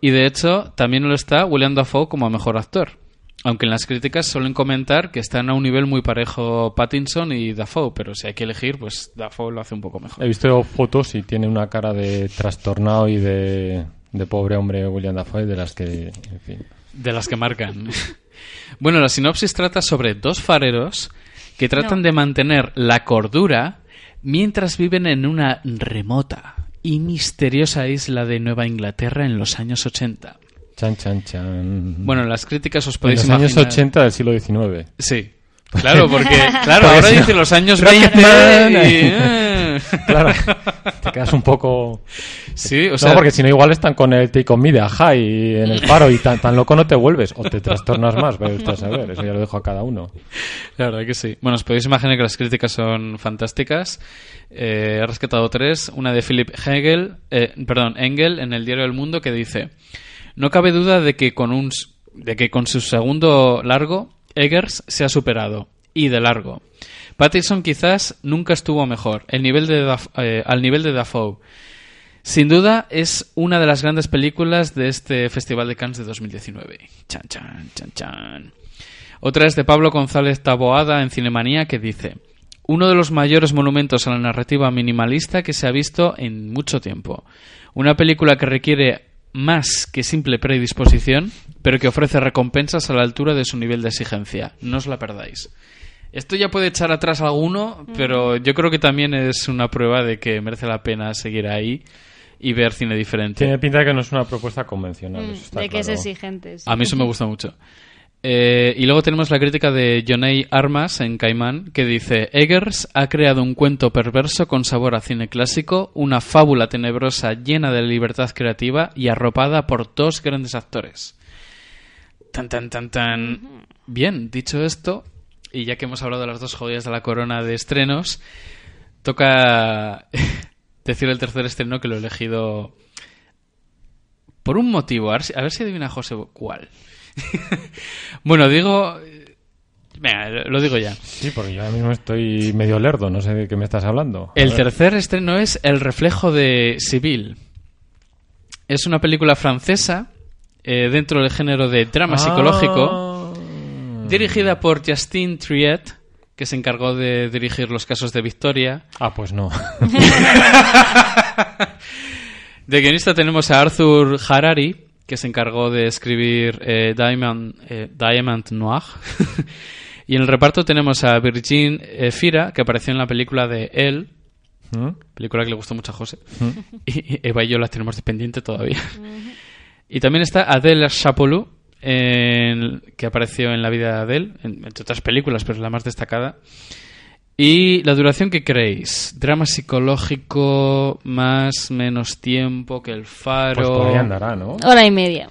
Y de hecho, también lo está William Dafoe como Mejor Actor. Aunque en las críticas suelen comentar que están a un nivel muy parejo Pattinson y Dafoe, pero si hay que elegir, pues Dafoe lo hace un poco mejor. He visto fotos y tiene una cara de trastornado y de, de pobre hombre William Dafoe, de las que, en fin. De las que marcan. bueno, la sinopsis trata sobre dos fareros que tratan No. de mantener la cordura mientras viven en una remota y misteriosa isla de Nueva Inglaterra en los años 80. Chan, chan, chan. Bueno, las críticas os en podéis los años imaginar. 80 del siglo XIX. Sí. Claro, porque claro, Porque ahora si no, dice los años Rocketman, 20 y, eh. eh. Claro, te quedas un poco... Sí, o no, sea, porque si no igual están con el Take On Me de Ajá y en el paro y tan, tan loco no te vuelves o te trastornas más, vaya usted a saber, eso ya lo dejo a cada uno. La verdad que sí. Bueno, os podéis imaginar que las críticas son fantásticas. Eh, he rescatado tres. Una de Philip Hegel, eh, perdón, Engel en el Diario del Mundo que dice: No cabe duda de que con un de que con su segundo largo Eggers se ha superado y de largo. Pattinson quizás nunca estuvo mejor, eh, al nivel de Dafoe. Sin duda es una de las grandes películas de este Festival de Cannes de 2019. Chan, chan, chan, chan. Otra es de Pablo González Taboada en Cinemanía que dice uno de los mayores monumentos a la narrativa minimalista que se ha visto en mucho tiempo. Una película que requiere más que simple predisposición, pero que ofrece recompensas a la altura de su nivel de exigencia. No os la perdáis. Esto ya puede echar atrás a alguno, pero yo creo que también es una prueba de que merece la pena seguir ahí y ver cine diferente. Tiene pinta de que no es una propuesta convencional. Mm, eso está de que es exigente. sí. A mí eso me gusta mucho. Eh, y luego tenemos la crítica de Jonei Armas en Caimán, que dice: Eggers ha creado un cuento perverso con sabor a cine clásico, una fábula tenebrosa llena de libertad creativa y arropada por dos grandes actores. Tan, tan, tan, tan. Bien, dicho esto, y ya que hemos hablado de las dos joyas de la corona de estrenos, toca decir el tercer estreno que lo he elegido por un motivo. A ver si, a ver si adivina José cuál. bueno, digo. Venga, lo digo ya. Sí, porque yo ahora mismo estoy medio lerdo, no sé de qué me estás hablando. A El ver. tercer estreno es El reflejo de Sibyl. Es una película francesa eh, dentro del género de drama psicológico, Ah. dirigida por Justine Triet, que se encargó de dirigir los casos de Victoria. Ah, pues no. De guionista tenemos a Arthur Harari, que se encargó de escribir eh, Diamond, eh, Diamond Noir. y en el reparto tenemos a Virgin eh, Fira, que apareció en la película de Elle, ¿Mm? película que le gustó mucho a José. Y y Eva y yo la tenemos de pendiente todavía. Y también está Adele Chapoulou, en- que apareció en La vida de Adele, en- entre otras películas, pero es la más destacada. Y la duración que creéis, drama psicológico, más, menos tiempo que el faro. Pues por ahí andará, ¿no? Hora y media.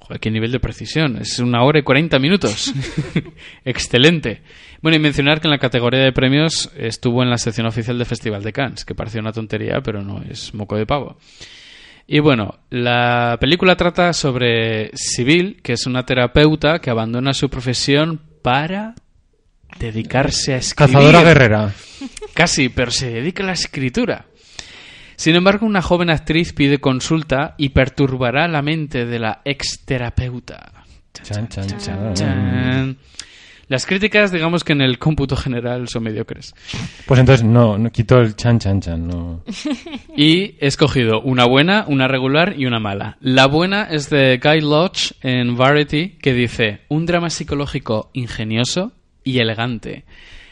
Joder, qué nivel de precisión. Es una hora y 40 minutos. Excelente. Bueno, y mencionar que en la categoría de premios estuvo en la sección oficial del Festival de Cannes, que pareció una tontería, pero no es moco de pavo. Y bueno, la película trata sobre Sibyl, que es una terapeuta que abandona su profesión para dedicarse a escribir. Cazadora guerrera. Casi, pero se dedica a la escritura. Sin embargo, una joven actriz pide consulta y perturbará la mente de la exterapeuta. Chan, chan, chan. Chan. Las críticas, digamos que en el cómputo general son mediocres. Pues entonces no, no quito el chan, chan, chan. No. Y he escogido una buena, una regular y una mala. La buena es de Guy Lodge en Variety, que dice, un drama psicológico ingenioso y elegante.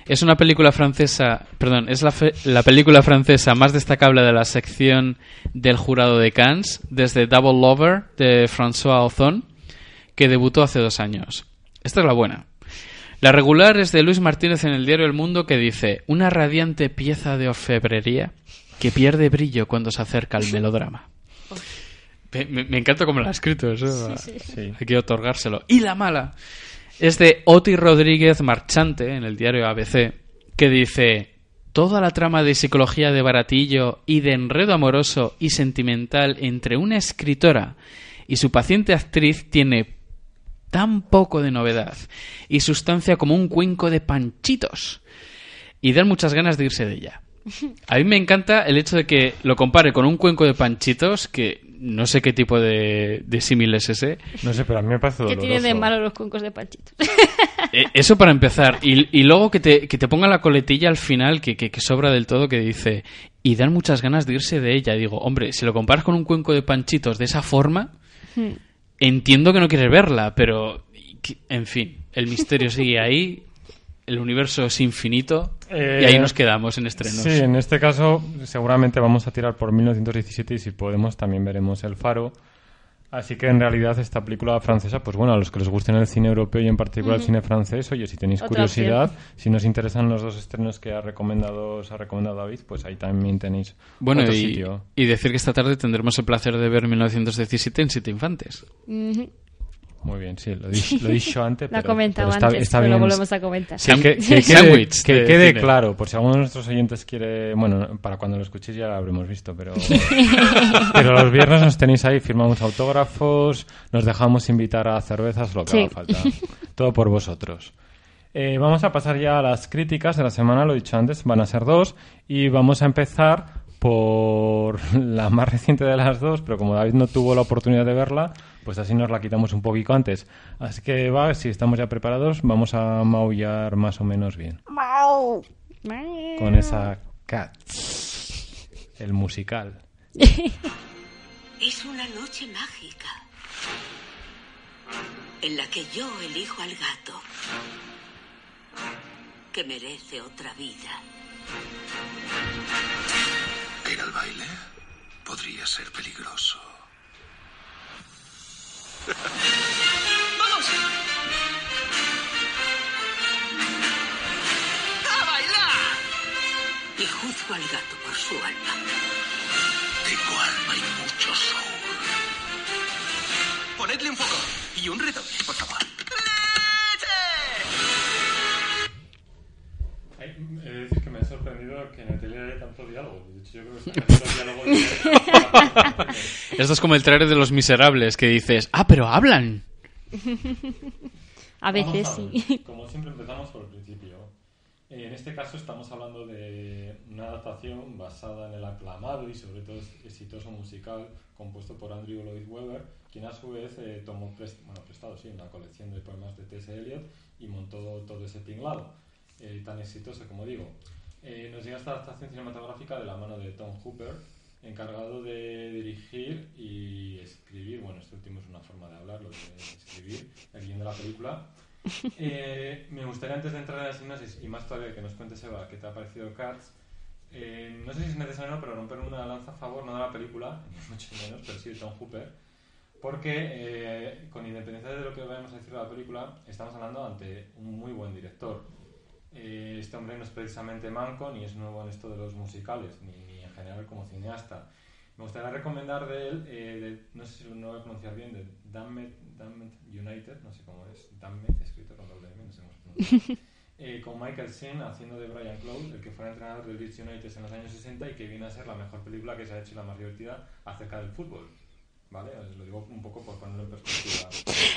Es una película francesa, perdón, es la, fe- la película francesa más destacable de la sección del jurado de Cannes, desde Double Lover de François Ozon, que debutó hace dos años. Esta es la buena. La regular es de Luis Martínez en el diario El Mundo que dice, una radiante pieza de orfebrería que pierde brillo cuando se acerca al melodrama. Me, encanta cómo lo ha escrito eso. Sí. Hay que otorgárselo. Y la mala es de Oti Rodríguez Marchante en el diario ABC que dice toda la trama de psicología de baratillo y de enredo amoroso y sentimental entre una escritora y su paciente actriz tiene tan poco de novedad y sustancia como un cuenco de panchitos y dan muchas ganas de irse de ella. A mí me encanta el hecho de que lo compare con un cuenco de panchitos, que no sé qué tipo de, de símil es ese. No sé, pero a mí me parece ¿Qué doloroso. tienen de malo los cuencos de panchitos? Eh, eso para empezar. Y, y luego que te, que te ponga la coletilla al final, que, que, que sobra del todo, que dice, y dan muchas ganas de irse de ella. Digo, hombre, si lo comparas con un cuenco de panchitos de esa forma, entiendo que no quieres verla, pero, en fin, el misterio sigue ahí. El universo es infinito Eh, y ahí nos quedamos en estrenos. Sí, en este caso seguramente vamos a tirar por 1917 y si podemos también veremos El Faro. Así que en realidad esta película francesa, pues bueno, a los que les gusten el cine europeo y en particular el cine francés, oye, si tenéis Otra curiosidad, si nos interesan los dos estrenos que ha recomendado, os ha recomendado David, pues ahí también tenéis Bueno, otro y, sitio. y decir que esta tarde tendremos el placer de ver 1917 en Siete Infantes. Ujú. Muy bien, sí, lo he dicho, lo he dicho antes, Lo pero, comentado pero está, antes, está pero bien. lo volvemos a comentar. Sí, que, que quede, Sándwich que de quede cine. claro, por si alguno de nuestros oyentes quiere, bueno, para cuando lo escuchéis ya lo habremos visto, pero, pero los viernes nos tenéis ahí, firmamos autógrafos, nos dejamos invitar a cervezas, lo que Sí. haga falta. Todo por vosotros. Eh, vamos a pasar ya a las críticas de la semana, lo he dicho antes, van a ser dos, y vamos a empezar por la más reciente de las dos, pero como David no tuvo la oportunidad de verla, pues así nos la quitamos un poquito antes. Así que va, si estamos ya preparados, vamos a maullar más o menos bien. Con esa Cats, el musical. Es una noche mágica en la que yo elijo al gato que merece otra vida. Ir al baile podría ser peligroso. ¡Vamos! ¡A bailar! Y juzgo al gato por su alma. Tengo alma y mucho soul. Ponedle un foco y un reto, por favor. Sorprendido que en el tele haya tanto diálogo. De hecho, yo creo que diálogo. Esto es como el trailer de Los Miserables, que dices, ah, pero hablan. A veces Vamos a sí. Como siempre empezamos por el principio. Eh, En este caso estamos hablando de una adaptación basada en el aclamado y sobre todo exitoso musical compuesto por Andrew Lloyd Webber, quien a su vez eh, tomó prest- bueno, prestado sí, una colección de poemas de T.S. Eliot y montó todo ese tinglado, eh, tan exitoso como digo. Eh, nos llega esta adaptación cinematográfica de la mano de Tom Hooper, encargado de dirigir y escribir, bueno, este último es una forma de hablar, lo de escribir, el guion de la película. Eh, me gustaría antes de entrar en la sinopsis y más todavía que nos cuentes Eva qué te ha parecido Cats, eh, no sé si es necesario pero romper una lanza a favor, no de la película, ni mucho menos, pero sí de Tom Hooper, porque eh, con independencia de lo que vayamos a decir de la película, estamos hablando ante un muy buen director. Eh, este hombre no es precisamente manco, ni es nuevo en esto de los musicales, ni, ni en general como cineasta. Me gustaría recomendar de él, eh, de- no sé si lo voy a pronunciar bien, de Damned United, no sé cómo es, Damned, escrito con doble M, no sé cómo pronuncia, eh, con Michael Sheen haciendo de Brian Clough, el que fue entrenador del Leeds United en los años 60 y que viene a ser la mejor película que se ha hecho y la más divertida acerca del fútbol. ¿Vale? Os lo digo un poco por ponerlo en perspectiva.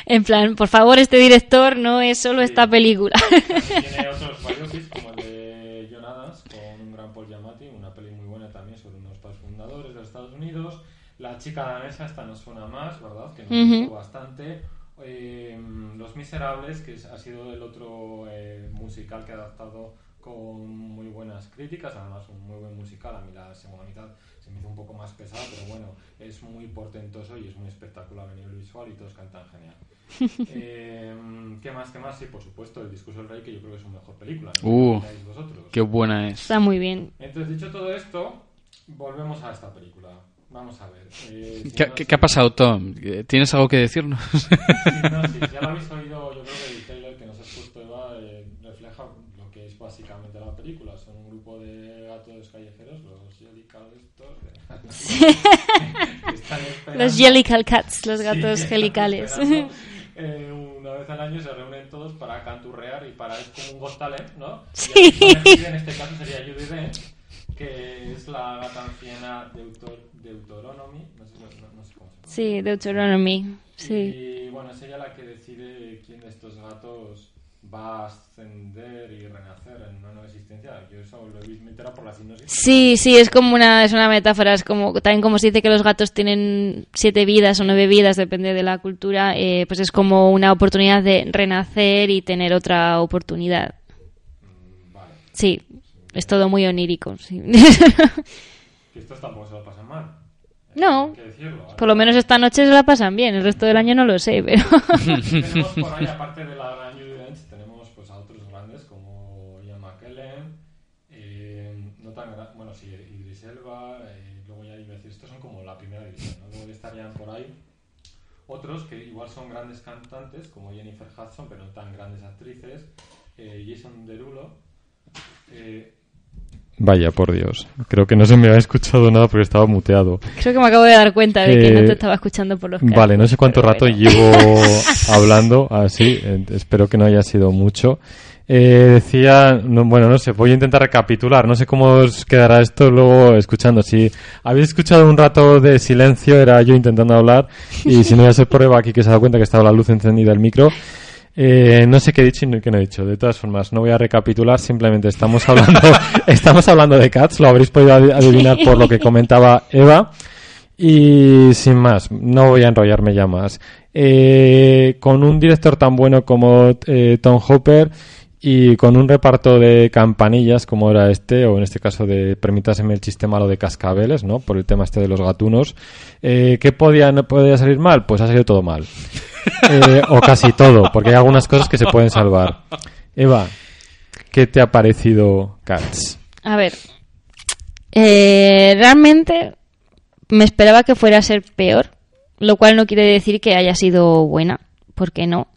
En plan, por favor, este director no es solo esta película. Tiene otros biopics como el de John Adams con un gran Paul Giamatti, una peli muy buena también sobre unos padres fundadores de Estados Unidos. La chica danesa, esta nos suena más, ¿verdad? Que nos gustó bastante. Eh, Los Miserables, que ha sido el otro eh, musical que ha adaptado con muy buenas críticas, además un muy buen musical. A mí la segunda mitad se me hizo un poco más pesada, pero bueno, es muy portentoso y es muy espectacular a nivel visual y todos cantan genial. Eh, ¿Qué más? ¿Qué más? Sí, por supuesto, El discurso del rey, que yo creo que es su mejor película. ¿no? Uh, ¿Qué opináis vosotros? Qué buena es. Está muy bien. Entonces, dicho todo esto, volvemos a esta película. Vamos a ver. eh, si ¿Qué, no- qué- qué ha pasado, Tom? ¿Tienes algo que decirnos? Sí, no, sí, ya lo habéis oído, yo creo que el trailer que nos has puesto, Eva, eh, refleja lo que es básicamente la película. Son un grupo de gatos callejeros, los Jellical estos. de- que están esperando- Los Jellical Cats, los gatos Sí, esperando, eh, una vez al año se reúnen todos para canturrear y para es como un Got Talent, ¿no? Sí. Y en este caso sería Judy Dench, que es la gata anciana Deutor, Deuteronomy, no sé, no, no sé cómo se pronuncia. Sí, Deuteronomy. Sí. Y bueno, es ella la que decide quién de estos gatos va a ascender y renacer en una nueva existencia. Yo eso lo he visto por la sinopsis. Sí, sí, es como una, es una metáfora, es como, también como se dice que los gatos tienen siete vidas o nueve vidas, depende de la cultura, eh, pues es como una oportunidad de renacer y tener otra oportunidad. Mm, Vale, Sí, es todo muy onírico, sí. que estos tampoco se lo pasan mal. No. Decirlo. ¿eh? Por lo menos esta noche se la pasan bien, el resto del año no lo sé, pero... tenemos por ahí, aparte de la gran Judy Dench, tenemos pues a otros grandes como Otros que igual son grandes cantantes, como Jennifer Hudson, pero no tan grandes actrices. eh, Jason Derulo. eh, Vaya, por Dios. Creo que no se me ha escuchado nada porque estaba muteado. Creo que me acabo de dar cuenta de que Eh, no te estaba escuchando por los cascos, Vale, no sé cuánto rato bueno. llevo hablando así, eh, espero que no haya sido mucho. Eh, decía, no, bueno, no sé, voy a intentar recapitular, no sé cómo os quedará esto luego escuchando. Si habéis escuchado un rato de silencio, era yo intentando hablar, y si no, ya se prueba aquí que se ha dado cuenta que estaba la luz encendida del micro. Eh, no sé qué he dicho y qué no he dicho. De todas formas, no voy a recapitular, simplemente estamos hablando, estamos hablando de Cats, lo habréis podido adi- adivinar por lo que comentaba Eva. Y sin más, no voy a enrollarme ya más. Eh, con un director tan bueno como eh, Tom Hopper y con un reparto de campanillas como era este, o en este caso de, permítaseme el chiste malo de cascabeles, ¿no? Por el tema este de los gatunos. Eh, ¿Qué podía, no podía salir mal? Pues ha salido todo mal. Eh, o casi todo, porque hay algunas cosas que se pueden salvar. Eva, ¿qué te ha parecido Cats? A ver, eh, realmente me esperaba que fuera a ser peor, lo cual no quiere decir que haya sido buena, porque no.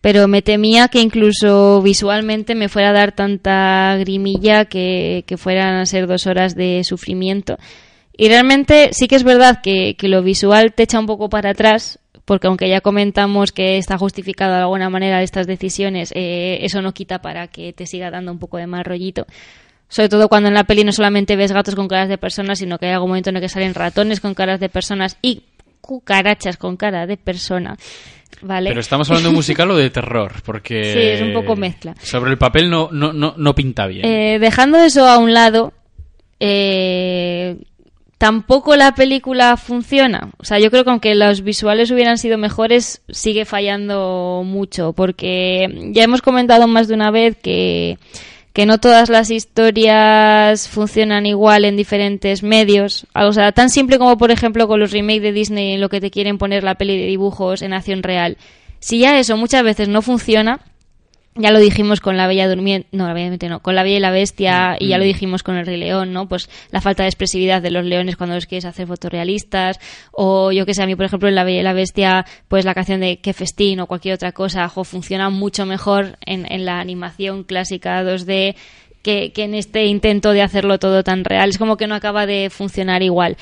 Pero me temía que incluso visualmente me fuera a dar tanta grimilla que, que fueran a ser dos horas de sufrimiento. Y realmente sí que es verdad que, que lo visual te echa un poco para atrás, porque aunque ya comentamos que está justificado de alguna manera estas decisiones, eh, eso no quita para que te siga dando un poco de mal rollito. Sobre todo cuando en la peli no solamente ves gatos con caras de personas, sino que hay algún momento en el que salen ratones con caras de personas y cucarachas con cara de persona. ¿Vale? Pero estamos hablando de musical o de terror, porque... Sí, es un poco mezcla. Sobre el papel no, no, no, no pinta bien. Eh, dejando eso a un lado, eh, tampoco la película funciona. O sea, yo creo que aunque los visuales hubieran sido mejores, sigue fallando mucho, porque ya hemos comentado más de una vez que, que no todas las historias funcionan igual en diferentes medios. O sea, tan simple como, por ejemplo, con los remakes de Disney en lo que te quieren poner la peli de dibujos en acción real. Si ya eso muchas veces no funciona, ya lo dijimos con la Bella Durmiente, no, la Bella Durmiente no, con la Bella y la Bestia y ya lo dijimos con el Rey León, ¿no? Pues la falta de expresividad de los leones cuando los quieres hacer fotorrealistas o yo que sé, a mí por ejemplo en la Bella y la Bestia, pues la canción de Qué festín o cualquier otra cosa, jo, funciona mucho mejor en, en la animación clásica 2D que, que en este intento de hacerlo todo tan real. Es como que no acaba de funcionar igual.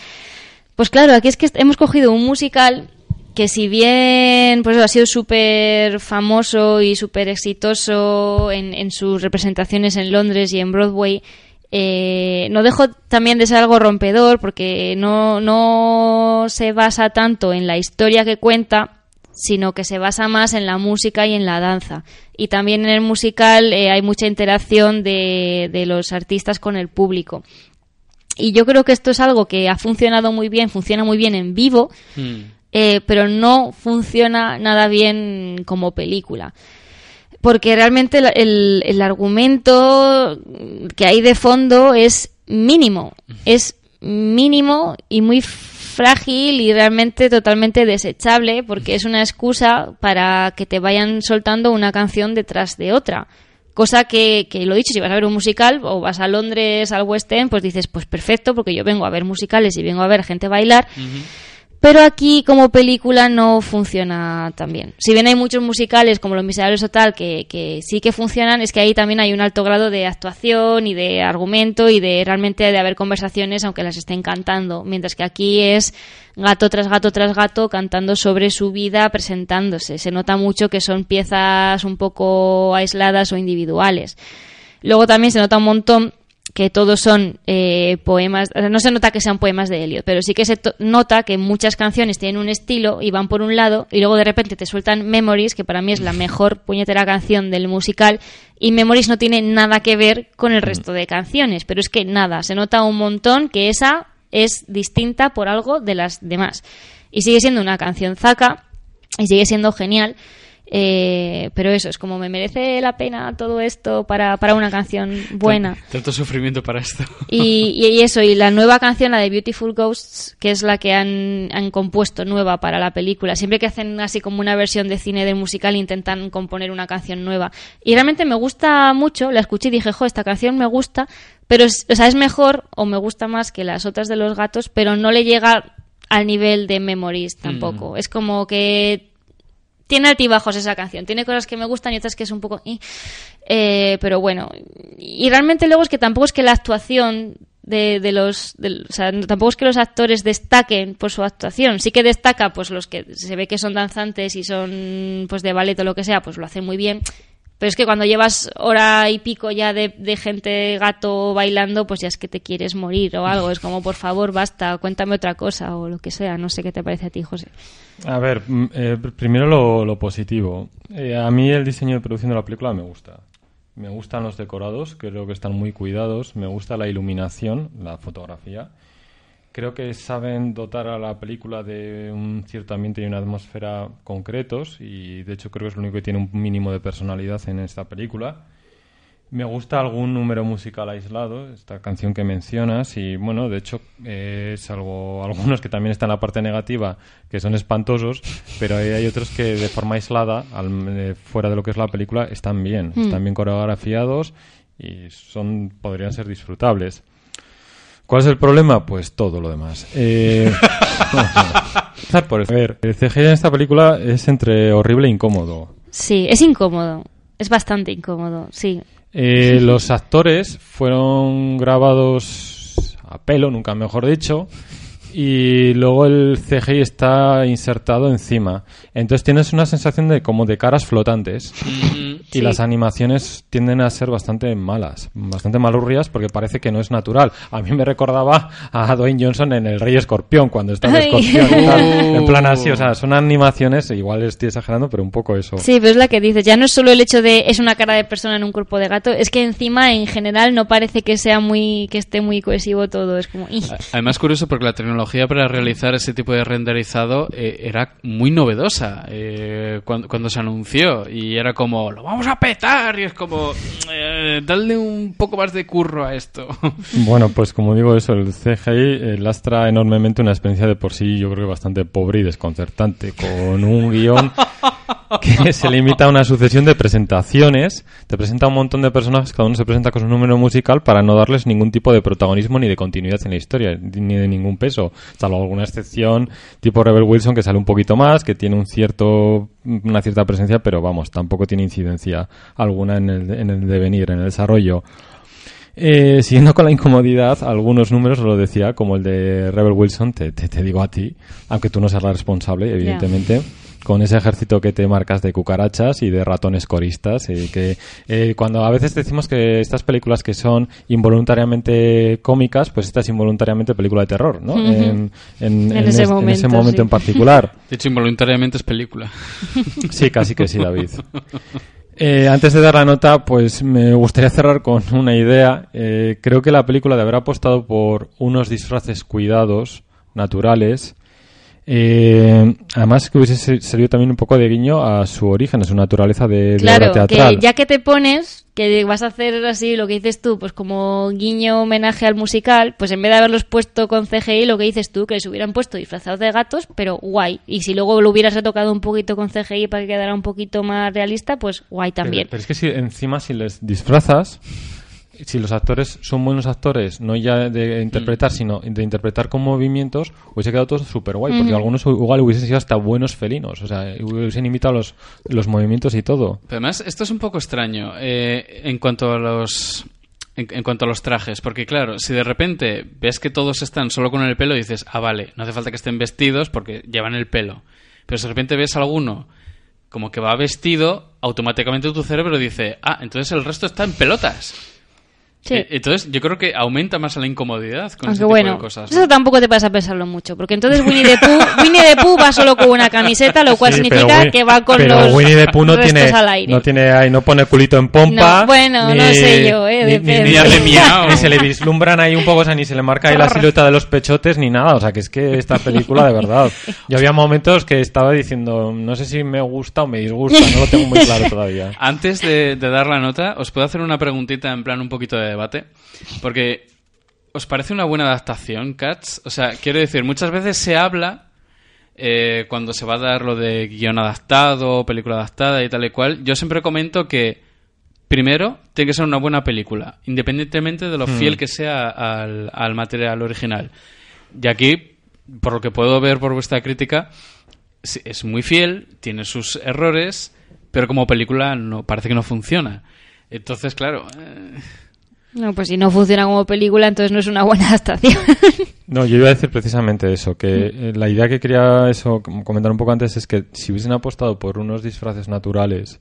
Pues claro, aquí es que hemos cogido un musical que si bien pues ha sido súper famoso y súper exitoso en, en sus representaciones en Londres y en Broadway, eh, no dejó también de ser algo rompedor porque no, no se basa tanto en la historia que cuenta, sino que se basa más en la música y en la danza. Y también en el musical eh, hay mucha interacción de, de los artistas con el público. Y yo creo que esto es algo que ha funcionado muy bien, funciona muy bien en vivo, Hmm. Eh, pero no funciona nada bien como película. Porque realmente el, el- el argumento que hay de fondo es mínimo. Es mínimo y muy frágil y realmente totalmente desechable porque es una excusa para que te vayan soltando una canción detrás de otra. Cosa que, que lo dicho, si vas a ver un musical o vas a Londres, al West End, pues dices, pues perfecto, porque yo vengo a ver musicales y vengo a ver gente bailar. Pero aquí como película no funciona tan bien. Si bien hay muchos musicales como Los Miserables o tal que, que sí que funcionan, es que ahí también hay un alto grado de actuación y de argumento y de realmente de haber conversaciones aunque las estén cantando. Mientras que aquí es gato tras gato tras gato cantando sobre su vida, presentándose. Se nota mucho que son piezas un poco aisladas o individuales. Luego también se nota un montón que todos son eh, poemas, o sea, no se nota que sean poemas de Eliot, pero sí que se nota que muchas canciones tienen un estilo y van por un lado y luego de repente te sueltan Memories, que para mí es la mejor puñetera canción del musical, y Memories no tiene nada que ver con el resto de canciones, pero es que nada, se nota un montón que esa es distinta por algo de las demás. Y sigue siendo una canción zaca y sigue siendo genial. Eh, pero eso, es como me merece la pena todo esto para, para una canción buena. Tanto sufrimiento para esto. Y, y eso, y la nueva canción, la de Beautiful Ghosts, que es la que han, han compuesto nueva para la película. Siempre que hacen así como una versión de cine del musical, intentan componer una canción nueva. Y realmente me gusta mucho, la escuché y dije, jo, esta canción me gusta, pero es, o sea, es mejor o me gusta más que las otras de los gatos, pero no le llega al nivel de Memories tampoco. Mm. Es como que tiene altibajos esa canción. Tiene cosas que me gustan y otras que es un poco... "eh". Eh, pero bueno, y realmente luego es que tampoco es que la actuación de, de los... o sea, tampoco es que los actores destaquen por su actuación. Sí que destaca pues los que se ve que son danzantes y son pues de ballet o lo que sea, pues lo hacen muy bien. Pero es que cuando llevas hora y pico ya de, gente gato bailando, pues ya es que te quieres morir o algo. Es como, por favor, basta, cuéntame otra cosa o lo que sea. No sé qué te parece a ti, José. A ver, mm, eh, pr- primero lo, lo positivo. Eh, a mí el diseño de producción de la película me gusta. Me gustan los decorados, creo que están muy cuidados. Me gusta la iluminación, la fotografía. Creo que saben dotar a la película de un cierto ambiente y una atmósfera concretos y de hecho creo que es lo único que tiene un mínimo de personalidad en esta película. Me gusta algún número musical aislado, esta canción que mencionas, y bueno, de hecho eh, es algo, algunos que también están en la parte negativa, que son espantosos, pero hay, hay otros que de forma aislada, al- eh, fuera de lo que es la película, están bien, Mm. están bien coreografiados y son, podrían ser disfrutables. ¿Cuál es el problema? Pues todo lo demás. Eh, por eso. A ver, el CGI en esta película es entre horrible e incómodo. Sí, es incómodo. Es bastante incómodo, sí. Eh, los actores fueron grabados a pelo, nunca mejor dicho, y luego el CGI está insertado encima. Entonces tienes una sensación de como de caras flotantes. Mm, Y Sí. las animaciones tienden a ser bastante malas, bastante malurrias porque parece que no es natural. A mí me recordaba a Dwayne Johnson en El Rey Escorpión, cuando Ay. escorpión y tal. Uh. En plan así, o sea, son animaciones, igual estoy exagerando, pero un poco eso. Sí, pero es la que dices. Ya no es solo el hecho de es una cara de persona en un cuerpo de gato, es que encima en general no parece que sea muy que esté muy cohesivo todo. Es como. Además, curioso porque la tecnología para realizar ese tipo de renderizado eh, era muy novedosa eh, cuando, cuando se anunció. Y era como, lo vamos a petar. Y es como, eh, darle un poco más de curro a esto. Bueno, pues como digo eso, el CGI eh, lastra enormemente una experiencia de por sí yo creo que bastante pobre y desconcertante, con un guion que se limita a una sucesión de presentaciones, te presenta un montón de personajes, cada uno se presenta con su número musical para no darles ningún tipo de protagonismo ni de continuidad en la historia, ni de ningún peso, salvo alguna excepción tipo Rebel Wilson que sale un poquito más, que tiene un cierto una cierta presencia, pero vamos, tampoco tiene incidencia alguna en el, en el devenir, en el desarrollo. Eh, siguiendo con la incomodidad, algunos números, os lo decía, como el de Rebel Wilson, te, te, te digo a ti, aunque tú no seas la responsable, evidentemente, con ese ejército que te marcas de cucarachas y de ratones coristas, y que eh, cuando a veces decimos que estas películas que son involuntariamente cómicas, pues esta es involuntariamente película de terror, ¿no? Ujú. en, en- En en ese es- en momento, ese momento sí. en particular. De hecho, involuntariamente es película. Sí, casi que sí, David. Eh, antes de dar la nota, pues me gustaría cerrar con una idea. Eh, creo que la película de haber apostado por unos disfraces cuidados, naturales, eh, además que hubiese ser- servido también un poco de guiño a su origen, a su naturaleza de, de Claro, obra que teatral. ya que te pones, que vas a hacer así lo que dices tú, pues como guiño homenaje al musical, pues en vez de haberlos puesto con CGI, lo que dices tú, que les hubieran puesto disfrazados de gatos, pero guay. Y si luego lo hubieras retocado un poquito con CGI para que quedara un poquito más realista, pues guay también. Pero, pero es que si encima si les disfrazas, si los actores son buenos actores, no ya de interpretar, sino de interpretar con movimientos, hubiese quedado todo súper guay, porque Ujú. algunos igual hubiesen sido hasta buenos felinos, o sea, hubiesen imitado los, los movimientos y todo. Pero además, esto es un poco extraño eh, en cuanto a los. En, en cuanto a los trajes, porque claro, si de repente ves que todos están solo con el pelo, dices, ah, vale, no hace falta que estén vestidos porque llevan el pelo. Pero si de repente ves a alguno como que va vestido, automáticamente tu cerebro dice, ah, entonces el resto está en pelotas. Sí. Eh, Entonces, yo creo que aumenta más la incomodidad con Aunque tipo bueno, de cosas. ¿no? eso tampoco te pasa a pensarlo mucho, porque entonces Winnie the Pooh, Winnie the Pooh va solo con una camiseta, lo cual Sí, significa pero que va con pero los Winnie the Pooh no tiene, al aire. no tiene ahí, no pone culito en pompa. No, bueno, no sé yo, eh, ni, ni- Ni ni se le vislumbran ahí un poco, o sea, ni se le marca ahí la silueta de los pechotes ni nada. O sea, que es que esta película, de verdad. Yo había momentos que estaba diciendo, no sé si me gusta o me disgusta, no lo tengo muy claro todavía. Antes de, de dar la nota, os puedo hacer una preguntita en plan un poquito de debate. Porque, ¿os parece una buena adaptación, Cats? O sea, quiero decir, muchas veces se habla eh, cuando se va a dar lo de guion adaptado, película adaptada y tal y cual. Yo siempre comento que, primero, tiene que ser una buena película, independientemente de lo fiel que sea al, al material original. Y aquí por lo que puedo ver por vuestra crítica, es muy fiel, tiene sus errores, pero como película no parece que no funciona. Entonces, claro, eh, No, pues si no funciona como película, entonces no es una buena adaptación. No, yo iba a decir precisamente eso, que eh, la idea que quería eso com- comentar un poco antes es que si hubiesen apostado por unos disfraces naturales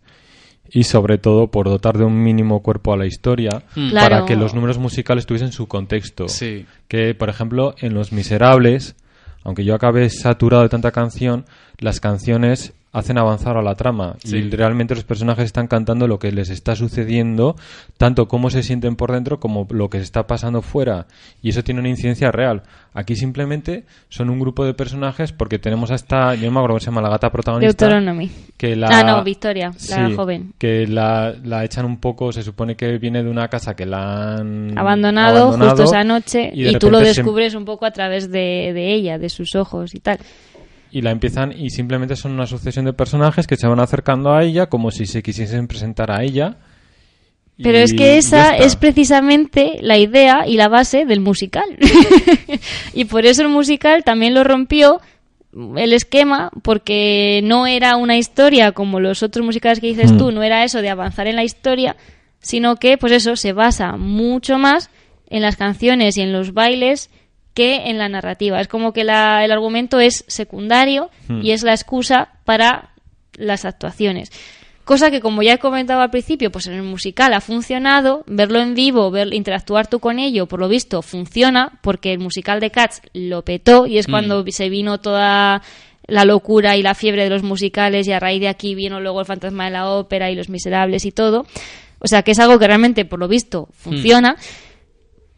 y sobre todo por dotar de un mínimo cuerpo a la historia Mm. para que los números musicales tuviesen su contexto. sí. Que, por ejemplo, en Los Miserables, aunque yo acabé saturado de tanta canción, las canciones hacen avanzar a la trama Sí. y realmente los personajes están cantando lo que les está sucediendo, tanto cómo se sienten por dentro como lo que se está pasando fuera y eso tiene una incidencia real. Aquí simplemente son un grupo de personajes porque tenemos a esta, yo no me acuerdo cómo se llama la gata protagonista, Deuteronomy. que la Ah, no, Victoria, la joven. que la, la echan un poco, se supone que viene de una casa que la han Abandonado, abandonado justo esa noche y y, tú lo se- descubres un poco a través de, de ella, de sus ojos y tal. Y la empiezan y simplemente son una sucesión de personajes que se van acercando a ella como si se quisiesen presentar a ella. Pero es que esa es precisamente la idea y la base del musical. y por eso el musical también lo rompió el esquema porque no era una historia como los otros musicales que dices Hmm. tú, no era eso de avanzar en la historia, sino que pues eso se basa mucho más en las canciones y en los bailes que en la narrativa. Es como que la- el argumento es secundario Hmm. y es la excusa para las actuaciones. Cosa que, como ya he comentado al principio, pues en el musical ha funcionado, verlo en vivo, ver, interactuar tú con ello, por lo visto, funciona, porque el musical de Cats lo petó y es cuando se vino toda la locura y la fiebre de los musicales y a raíz de aquí vino luego el fantasma de la ópera y los miserables y todo. O sea, que es algo que realmente, por lo visto, funciona,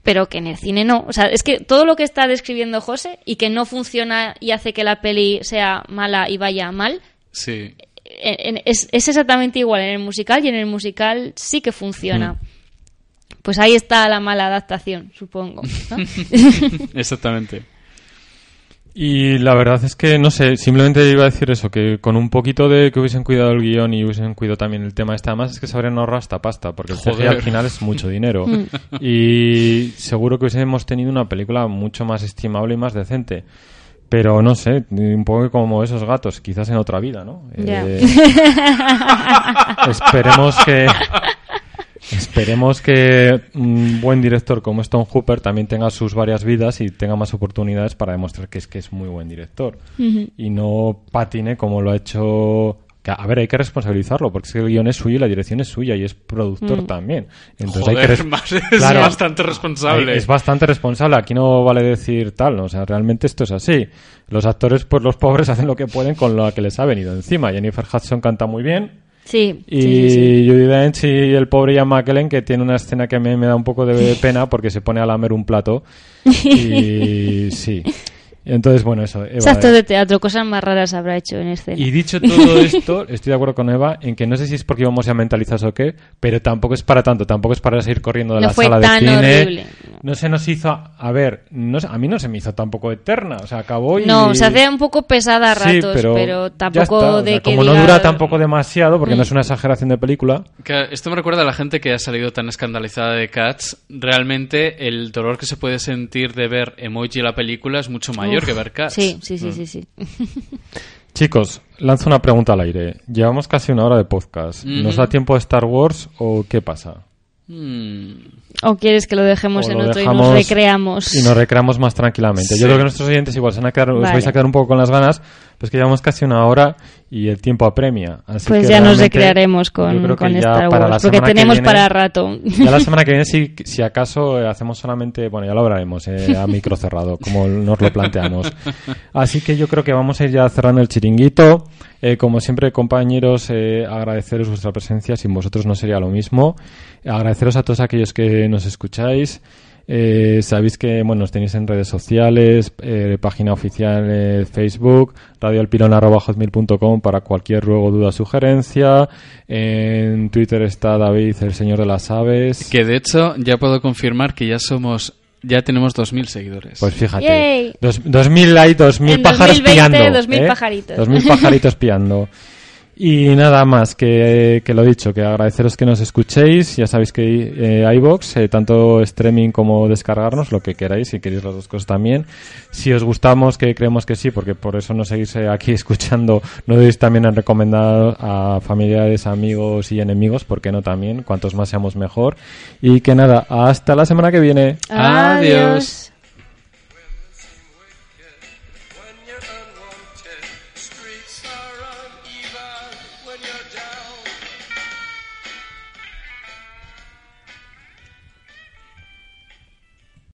pero que en el cine no. O sea, es que todo lo que está describiendo José y que no funciona y hace que la peli sea mala y vaya mal, Sí. en- en- es, es exactamente igual en el musical y en el musical sí que funciona. Pues ahí está la mala adaptación, supongo. ¿no? Exactamente. Y la verdad es que, no sé, simplemente iba a decir eso, que con un poquito de que hubiesen cuidado el guion y hubiesen cuidado también el tema este, además es que se habrían ahorrado esta pasta, porque el CGI al final es mucho dinero. y seguro que hubiésemos tenido una película mucho más estimable y más decente. Pero no sé, un poco como esos gatos, quizás en otra vida, ¿no? Eh, esperemos que esperemos que un buen director como Stone Hooper también tenga sus varias vidas y tenga más oportunidades para demostrar que es que es muy buen director y no patine como lo ha hecho que, a ver hay que responsabilizarlo porque es que el guion es suyo y la dirección es suya y es productor también entonces hay que más- es Claro. bastante responsable. es bastante responsable. Aquí no vale decir tal, ¿no? o sea, realmente esto es así. Los actores, pues los pobres hacen lo que pueden con lo que les ha venido encima. Jennifer Hudson canta muy bien. Sí, Y sí. Judi Dench y el pobre Ian McKellen, que tiene una escena que me, me da un poco de pena porque se pone a lamer un plato. Y sí. Entonces, bueno, eso. Eva, Es actor de teatro, cosas más raras habrá hecho en escena. y dicho todo esto, estoy de acuerdo con Eva en que no sé si es porque íbamos ya mentalizados o qué, pero tampoco es para tanto, tampoco es para seguir corriendo de No la fue sala de tan cine. horrible, no. No se nos hizo, a ver, no, a mí no se me hizo tampoco eterna, o sea, acabó y... No, se hace un poco pesada a Sí, ratos, pero, ya tampoco está, o de sea, que Como no diga- dura tampoco demasiado, porque no Mm. es una exageración de película, Que esto me recuerda a la gente que ha salido tan escandalizada de Cats. Realmente el dolor que se puede sentir de ver Emoji la película es mucho mayor Uf, que ver Cats. Sí, sí, sí, sí, sí. Chicos, lanzo una pregunta al aire. Llevamos casi una hora de podcast. ¿Nos Ujú. da tiempo de Star Wars o qué pasa? Mm, ¿O quieres que lo dejemos O en lo otro y dejamos nos recreamos? Y nos recreamos más tranquilamente. Sí. Yo creo que nuestros oyentes igual se van a quedar, os Vale. vais a quedar un poco con las ganas, pues que llevamos casi una hora y el tiempo apremia. Así Pues que ya nos recrearemos con, con Star Wars, porque tenemos viene- para rato. Ya la semana que viene, si, si acaso, eh, hacemos solamente, bueno, ya lo hablaremos eh, a micro cerrado, como nos lo planteamos. Así que yo creo que vamos a ir ya cerrando el chiringuito. Eh, como siempre, compañeros, eh, agradeceros vuestra presencia. Sin vosotros no sería lo mismo. Agradeceros a todos aquellos que nos escucháis. Eh, sabéis que bueno, nos tenéis en redes sociales, eh, página oficial eh, Facebook, radioalpilon.com para cualquier ruego, duda, sugerencia. En Twitter está David, el señor de las aves. que de hecho ya puedo confirmar que ya somos, ya tenemos 2.000 seguidores. Pues fíjate, Yay. dos, 2000 hay 2000 En pájaros 2020, piando. 2000 ¿eh? pajaritos. 2000 pajaritos piando. Y nada más que, que lo dicho, que agradeceros que nos escuchéis. Ya sabéis que eh, iBox, eh, tanto streaming como descargarnos, lo que queráis, si queréis las dos cosas también. Si os gustamos, que creemos que sí, porque por eso nos seguís eh, aquí escuchando, no debéis también en recomendar a familiares, amigos y enemigos, porque no también, cuantos más seamos mejor. Y que nada, hasta la semana que viene. Adiós.